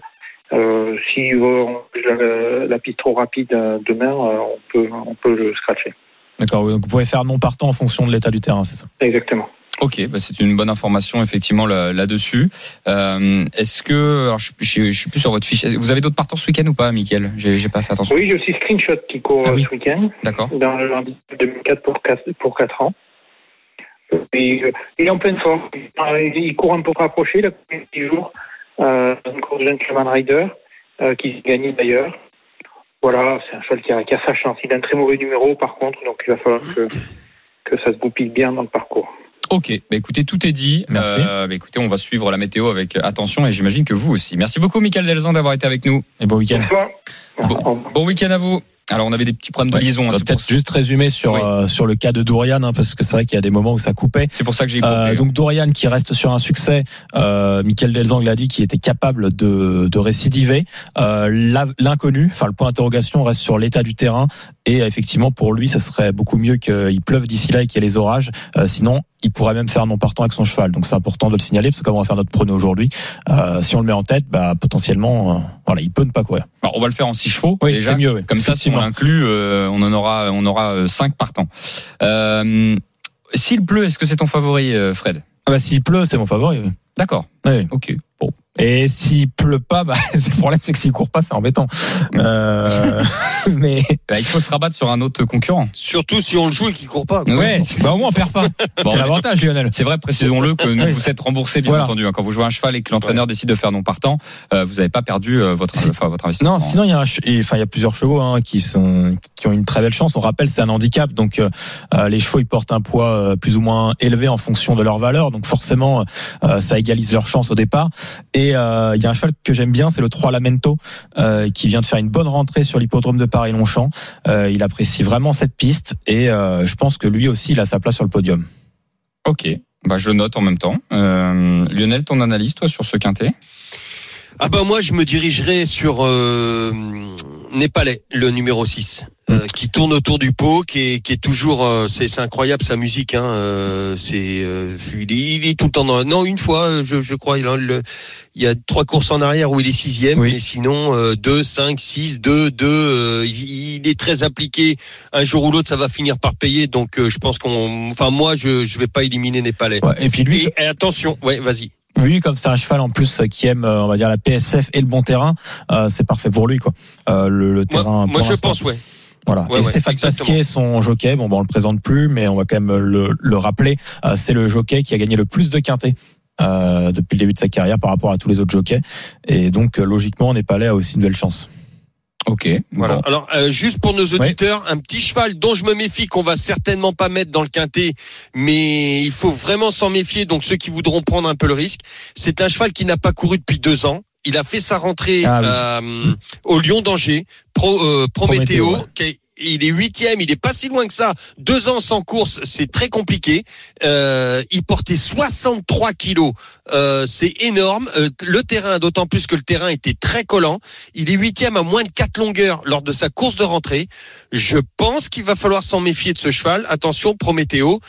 Euh, si on la, la piste trop rapide euh, demain, euh, on peut on peut le scratcher. D'accord, oui, donc vous pouvez faire non partant en fonction de l'état du terrain, c'est ça? Exactement. Ok, bah c'est une bonne information effectivement là- là-dessus. Euh, Est-ce que, alors je, je, je suis plus sur votre fiche. Vous avez d'autres partants ce week-end ou pas, Mickaël? J'ai pas fait attention. Oui, j'ai aussi Screenshot qui court Ah euh, oui. ce week-end. D'accord. dans le handicap 2004 pour 4, pour 4 ans. Et, euh, il est en pleine forme. Il court un peu rapproché, il a couru 10 jours, euh, une course Gentleman Rider, euh, qui gagne d'ailleurs. Voilà, c'est un cheval qui a, qui a sa chance. Il a un très mauvais numéro, par contre, donc il va falloir que, que ça se goupille bien dans le parcours. Ok, bah écoutez, tout est dit. Merci. Euh, bah écoutez, on va suivre la météo avec attention et j'imagine que vous aussi. Merci beaucoup, Mickaël Delzang, d'avoir été avec nous. Et bon week-end. Revoir. Bon week-end à vous. Alors, on avait des petits problèmes de Ouais, liaison. on hein, peut-être juste résumer sur Oui. euh, sur le cas de Dourian, hein, parce que c'est vrai qu'il y a des moments où ça coupait. c'est pour ça que j'ai Euh, écouté. donc Dorian qui reste sur un succès, euh, Michael Delzang l'a dit, qui était capable de, de récidiver. Euh, L'inconnu, enfin le point d'interrogation reste sur l'état du terrain et effectivement pour lui, ça serait beaucoup mieux qu'il pleuve d'ici là et qu'il y ait les orages. Euh, sinon, il pourrait même faire non partant avec son cheval. Donc c'est important de le signaler parce que comme on va faire notre prono aujourd'hui, euh, si on le met en tête, bah, potentiellement, euh, voilà, il peut ne pas courir. Alors, on va le faire en 6 chevaux Oui, déjà. c'est mieux. oui. Comme ça, si on l'inclut, euh, on en aura, on aura 5 partants. S'il pleut, est-ce que c'est ton favori, Fred? Ah bah, s'il pleut, c'est mon favori. oui. D'accord. Oui. Ok. Bon. Et s'il pleut pas, bah, le problème c'est que s'il court pas, c'est embêtant. Euh, mais Bah, il faut se rabattre sur un autre concurrent. Surtout si on le joue et qu'il court pas. quoi. ouais, bah au moins on perd pas. Bon, c'est l'avantage, Lionel. C'est vrai, précisons-le, que nous, vous êtes remboursé, bien Voilà. entendu. hein. Quand vous jouez un cheval et que l'entraîneur décide de faire non partant, euh, vous n'avez pas perdu euh, votre, Si. enfin, votre investissement. Non, sinon il y a, un che- et, enfin il y a plusieurs chevaux hein, qui sont qui ont une très belle chance. On rappelle, c'est un handicap, donc euh, euh, les chevaux ils portent un poids euh, plus ou moins élevé en fonction de leur valeur, donc forcément euh, ça égalise leur chance au départ. Et euh, il y a un cheval que j'aime bien, c'est le 3 Lamento, euh, qui vient de faire une bonne rentrée sur l'hippodrome de Paris-Longchamp. Euh, il apprécie vraiment cette piste et euh, je pense que lui aussi il a sa place sur le podium. Ok. Bah, je le note en même temps. Euh, Lionel, ton analyse, toi, sur ce quintet? Ah bah moi je me dirigerai sur euh, Népalais, le numéro 6. euh, qui tourne autour du pot, qui est, qui est toujours, euh, c'est incroyable sa musique. Hein, euh, c'est, il, est, il est tout le temps. Dans, non, une fois, je, je crois, il, a le- il y a trois courses en arrière où il est sixième, Oui. mais sinon euh, 2, 5, 6, 2, 2. euh, il, est très appliqué. Un jour ou l'autre, ça va finir par payer. Donc je pense qu'on, enfin moi, je, je vais pas éliminer Népalais. Ouais, et puis lui, Et, et attention, ouais, vas-y. Lui, comme c'est un cheval en plus qui aime, euh, on va dire la PSF et le bon terrain, euh, c'est parfait pour lui quoi. Euh, le, le Moi, terrain. moi pour je pense, ouais. Voilà. Ouais, et ouais, Stéphane. Pasquier, son jockey, bon, bah, on le présente plus, mais on va quand même le, le rappeler. euh, c'est le jockey qui a gagné le plus de quintés. euh, depuis le début de sa carrière par rapport à tous les autres jockeys et donc logiquement Népalais a aussi une belle chance. Ok. Voilà. Bon. Alors, euh, juste pour nos auditeurs, un petit cheval dont je me méfie, qu'on va certainement pas mettre dans le quintet, mais il faut vraiment s'en méfier. Donc, ceux qui voudront prendre un peu le risque, c'est un cheval qui n'a pas couru depuis deux ans. Il a fait sa rentrée Ah oui. euh, au Lyon d'Angers, Pro, euh, Prométhéo. Prométhéo, ouais. qui est- il est huitième, il est pas si loin que ça. Deux ans sans course, c'est très compliqué. Euh, il portait 63 kilos, euh, c'est énorme. Euh, le terrain, d'autant plus que le terrain était très collant. Il est huitième à moins de quatre longueurs lors de sa course de rentrée. Je pense qu'il va falloir s'en méfier de ce cheval. Attention, Prométhéo.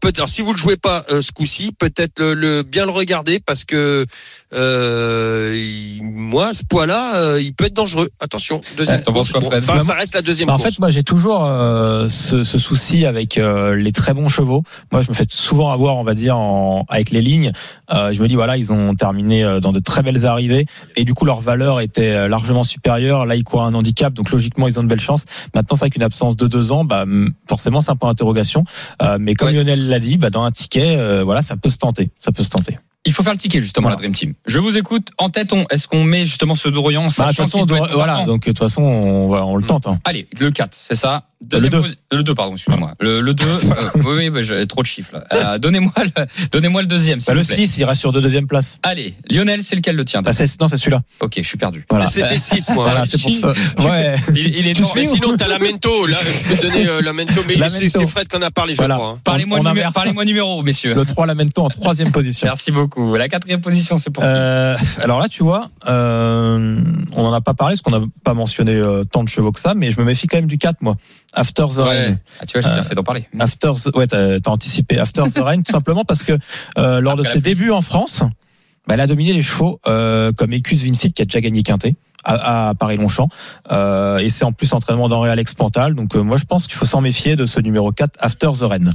Peut alors, si vous le jouez pas ce coup-ci, peut-être bien le regarder parce que euh, il- moi, ce poids-là, euh, il peut être dangereux. Attention, deuxième Euh, course. Fred Enfin, ça reste la deuxième Bah, en course. fait, moi, j'ai toujours euh, ce, ce souci avec euh, les très bons chevaux. Moi, je me fais souvent avoir, on va dire, en, avec les lignes. Euh, je me dis, voilà, ils ont terminé euh, dans de très belles arrivées et du coup, leur valeur était largement supérieure. Là, ils courent un handicap, donc logiquement, ils ont de belles chances. Maintenant, c'est vrai qu'une absence de deux ans, bah, forcément, c'est un point d'interrogation. Euh, mais comme Ouais. Lionel l'a dit, bah, dans un ticket, euh, voilà, ça peut se tenter. Ça peut se tenter. Il faut faire le ticket, justement, Voilà. la Dream Team. Je vous écoute. En tête, on, est-ce qu'on met justement ce Dorian, Bah, de façon, doit doit- être voilà. Donc, de toute façon, on, va- on le tente. hein. Allez, le 4, c'est ça. Deuxième Le deux. posi- le 2, pardon, excusez-moi. Le, le 2, euh, oui, oui, bah, j'ai trop de chiffres là. Euh, donnez-moi le, donnez-moi le deuxième, s'il Bah, le vous plaît. 6, il reste sur deux deuxième place. Allez, Lionel, c'est lequel le tien Bah, c'est- non, c'est celui-là. Ok, je suis perdu. Voilà. C'était le 6, moi. Voilà, c'est pour ça. Ouais. Il, il est suis Mais sinon, t'as la Mento. Là, je peux te donner euh, la Mento. Mais La c'est Mento. c'est Fred qu'on a parlé, je Voilà. crois. hein. Parlez-moi On- on numé- inverse. parlez-moi numéro, messieurs. Le 3 Lamento en troisième position. Merci beaucoup. La quatrième position, c'est pour qui Euh, alors là, tu vois, euh, on n'en a pas parlé parce qu'on n'a pas mentionné euh, tant de chevaux que ça, mais je me méfie quand même du 4, moi. After the Ouais. Rain. Ah, tu vois, j'ai bien euh, fait d'en parler. After the, ouais, t'as, t'as anticipé. After the Rain, tout simplement parce que euh, lors de Après ses débuts en France, bah, elle a dominé les chevaux euh, comme Ecus Vincit qui a déjà gagné Quintet à, à Paris-Longchamp. Euh, et c'est en plus entraînement d'Henri Alex Pantal. Donc euh, moi, je pense qu'il faut s'en méfier de ce numéro 4, After the Rain.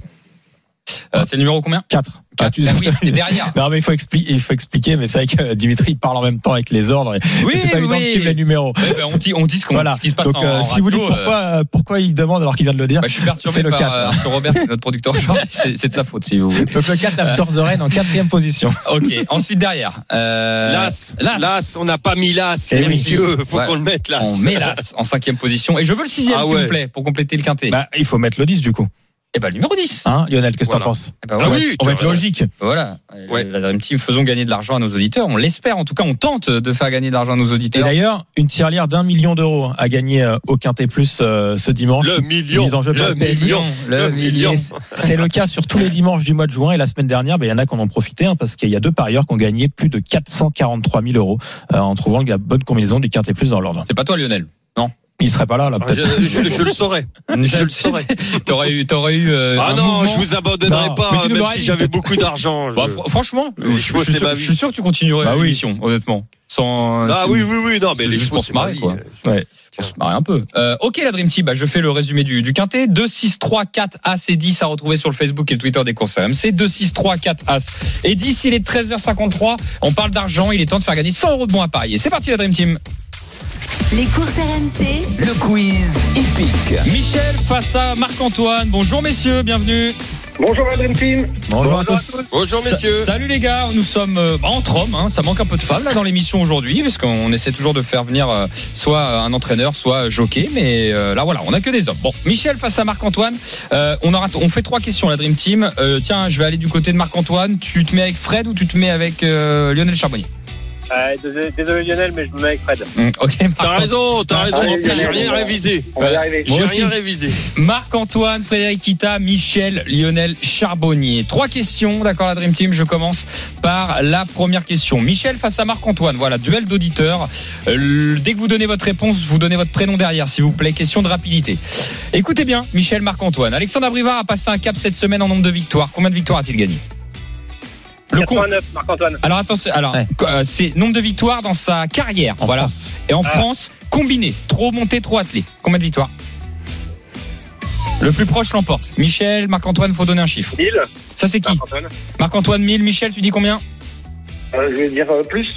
Euh, c'est le numéro combien 4. Ah, oui, c'est derrière. Non mais il faut expliquer, il faut expliquer, mais c'est vrai que Dimitri parle en même temps avec les ordres. Et Oui, c'est pas évident de oui. suivre les numéros. Ouais, ben, on dit, on dit ce, qu'on- Voilà. ce qui se passe Donc en, euh, en si vous radio, dites pourquoi, euh, pourquoi il demande alors qu'il vient de le dire. bah, je suis perturbé c'est le par 4, euh. Arthur Robert, qui est notre producteur aujourd'hui. C'est de sa faute, si vous voulez. Donc le 4 After the Rain en quatrième position. Ok. Ensuite derrière. Euh, Las, Las. Las, on n'a pas mis Las, Eh les oui. messieurs, faut Ouais. qu'on le mette Las. On met Las en cinquième position. Et je veux le sixième, Ah s'il ouais. vous plaît, pour compléter le quintet. Bah, il faut mettre le 10 du coup. Et bah, le numéro 10. Hein, Lionel, qu'est-ce que Voilà. t'en penses? Eh ben, Ah oui, On va être logique. Voilà. Ouais. La Dream Team, faisons gagner de l'argent à nos auditeurs. On l'espère. En tout cas, on tente de faire gagner de l'argent à nos Et auditeurs. d'ailleurs, une tirelire d'un million d'euros a gagné euh, au Quintet Plus euh, ce dimanche. Le million, en jeu le million, Le le million. million. C'est le cas sur tous les dimanches du mois de juin et la semaine dernière, ben, il y en a qui en ont profité hein, parce qu'il y a deux parieurs qui ont gagné plus de 443 000 euros euh, en trouvant la bonne combinaison du Quintet Plus dans l'ordre. C'est pas toi, Lionel? Il serait pas là, là, Je, peut-être. je- je le saurais. Je le saurais. T'aurais eu, t'aurais eu. euh, Ah non, mouvement. je vous abandonnerai Non, pas, même si j'avais beaucoup d'argent. Bah, je- fr- franchement, Les je, chevaux, je suis sûr, ma je suis sûr que tu continuerais Bah oui. l'émission, honnêtement. Sans, Ah oui, oui, oui, non, mais les juste chevaux, pour se marrer, quoi. Ouais. On se marre un peu. Euh, ok, la Dream Team, bah, je fais le résumé du, du quintet. 2, 6, 3, 4, As et 10 à retrouver sur le Facebook et le Twitter des courses RMC. 2, 6, 3, 4, As et 10. Il est 13h53. On parle d'argent. Il est temps de faire gagner 100 euros de bons à parier. C'est parti, la Dream Team. Les courses RMC, Le quiz épique. Michel face à Marc-Antoine. Bonjour, messieurs. Bienvenue. Bonjour la Dream Team. Bonjour à tous. Bonjour, Sa- messieurs. salut les gars, nous sommes euh, bah, entre hommes, hein. ça manque un peu de femmes là dans l'émission aujourd'hui, parce qu'on essaie toujours de faire venir euh, soit un entraîneur, soit jockey, mais euh, là voilà, on a que des hommes. Bon, Michel face à Marc-Antoine, euh, on, aura, on fait trois questions la Dream Team. Euh, tiens, je vais aller du côté de Marc-Antoine, tu te mets avec Fred ou tu te mets avec euh, Lionel Charbonnier? Euh, désolé, désolé, Lionel, mais je me mets avec Fred. Hum, Ok, T'as raison, t'as raison. Allez, En plus, j'ai rien révisé. On va y arriver. J'ai rien révisé. Marc-Antoine, Frédéric Kita, Michel, Lionel Charbonnier. Trois questions, d'accord la Dream Team. Je commence par la première question. Michel face à Marc-Antoine. Voilà, duel d'auditeurs. Euh, dès que vous donnez votre réponse, vous donnez votre prénom derrière, s'il vous plaît. Question de rapidité. Écoutez bien, Michel, Marc-Antoine. Alexandre Abrivard a passé un cap cette semaine en nombre de victoires. Combien de victoires a-t-il gagné? Le con. 89, Marc-Antoine. Alors attention, alors Ouais. euh, c'est nombre de victoires dans sa carrière. En voilà. France. Et en France, combiné, trop monté, trop attelé. Combien de victoires? Le plus proche l'emporte. Michel, Marc-Antoine, faut donner un chiffre. 1000, Ça c'est qui? Marc-Antoine. Marc-Antoine 1000, Michel, tu dis combien? Euh, je vais dire euh, plus.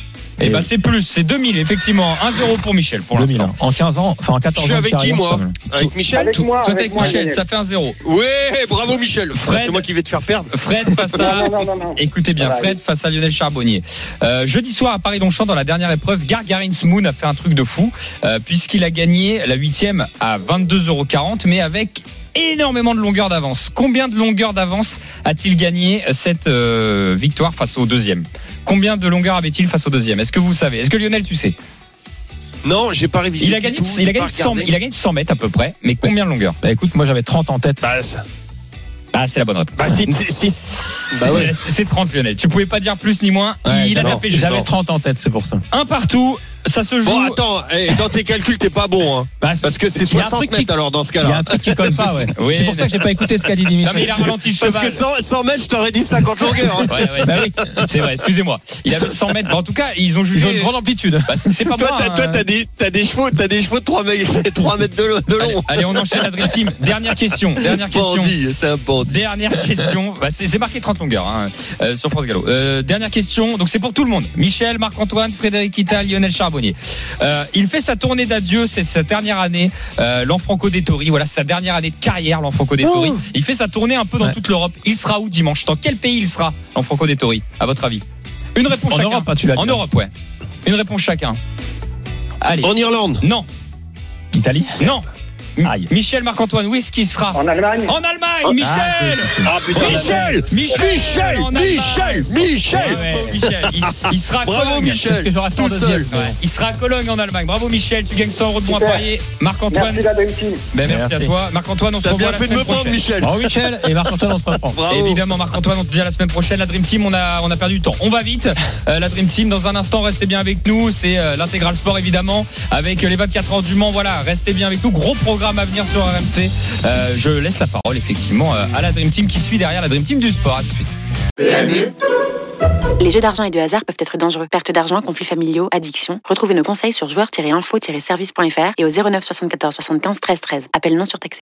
Eh Et- ben c'est plus, c'est 2000 effectivement. 1-0 pour Michel pour 2000 l'instant. ans. En 15 ans, enfin en 14 Je suis ans. avec qui, moi. Avec Michel Avec moi, Toi t'es avec Michel, ça fait 1-0. Ouais, bravo Michel. Fred. C'est moi qui vais te faire perdre. Fred face à Non, non, non, non. Écoutez bien, Voilà, Fred face à Lionel Charbonnier. Euh, jeudi soir à Paris-Longchamp, dans la dernière épreuve, Gargarin Moon a fait un truc de fou, euh, puisqu'il a gagné la huitième à 22,40€, mais avec énormément de longueur d'avance. Combien de longueur d'avance a-t-il gagné cette euh, victoire face au deuxième? Combien de longueur avait-il face au deuxième? Est-ce que vous savez? Est-ce que Lionel, tu sais? Non, j'ai pas révisé. il a, du gagné, tout, il, a gagné pas 100, regardé. il a gagné 100 mètres à peu près, mais combien de longueur? Bah écoute, moi j'avais 30 en tête. Bah, Ah, c'est la bonne réponse. bah, si, si, si- C'est bah ouais. c'est 30 Lionel. Tu pouvais pas dire plus ni moins. Ouais, il a non, tapé juste. J'avais 30 en tête, c'est pour ça. Un partout. Ça se joue. Bon, attends, eh, dans tes calculs, t'es pas bon, hein. Bah, c'est- Parce que c'est il y a un 60 truc qui- mètres alors dans ce Il y a cas-là. un truc qui colle pas, ouais. Oui, c'est pour ça que j'ai pas écouté ce qu'a dit Dimitri. Non, mais il a ralenti le Parce que 100, 100 mètres, je t'aurais dit 50 longueurs. hein. Ouais, ouais, Bah oui. c'est vrai, excusez-moi. Il avait 100 mètres. Bon, en tout cas, ils ont Ils jugé. ont une grande amplitude. Bah, c'est pas Toi, moi. hein. toi, t'as des, t'as des chevaux, t'as des chevaux de 3 mètres, 3 mètres de, long. allez, on enchaîne la Dream Team. Dernière question. Dernière question. Bandit, c'est un bandit. Dernière question. Bah, c'est marqué 30 longueurs hein, euh, sur France Gallo. Euh, dernière question. Donc c'est pour tout le monde. Michel, Marc-Antoine, Frédéric Kita, Lionel Charbonnier. Euh, il fait sa tournée d'adieu. C'est sa dernière année. Euh, L'Enfranco Dettori. Voilà, c'est sa dernière année de carrière. L'Enfranco Dettori. Oh. Il fait sa tournée un peu dans Ouais. toute l'Europe. Il sera où dimanche? Dans quel pays il sera L'Enfranco Dettori À votre avis? Une réponse En chacun. Europe, hein, tu l'as dit. En Europe, ouais. Une réponse chacun. Allez. En Irlande. Non, Italie non. Aïe. Michel Marc-Antoine, où est-ce qu'il sera En Allemagne En Allemagne, Michel Ah putain, Michel Michel Michel. Michel Michel Ouais, ouais, Michel, il, il sera à Bravo Cologne. Michel Tout seul. Ouais, il sera à Cologne en Allemagne. Bravo Michel, tu gagnes 100 euros de Super. parier. Marc-Antoine, Merci la Dream Team. ben, merci, Merci. à toi. Marc-Antoine, on se T'as revoit bien la fait de semaine me prendre prochaine. Michel Bravo Michel et Marc-Antoine, on se reprend. Bravo Évidemment, Marc-Antoine, on te dit à la semaine prochaine. La Dream Team, on a, on a perdu du temps. On va vite. Euh, la Dream Team, dans un instant, restez bien avec nous. C'est euh, l'intégral sport, évidemment, avec les 24 heures du Mans. Voilà, restez bien avec nous. Gros programme à venir sur RMC. Euh, je laisse la parole, effectivement, euh, à la Dream Team qui suit derrière la Dream Team du sport. À tout de suite. Les jeux d'argent et de hasard peuvent être dangereux. Perte d'argent, conflits familiaux, addiction. Retrouvez nos conseils sur joueurs-info-service.fr et au 09 74 75 13 13. Appel non surtaxé.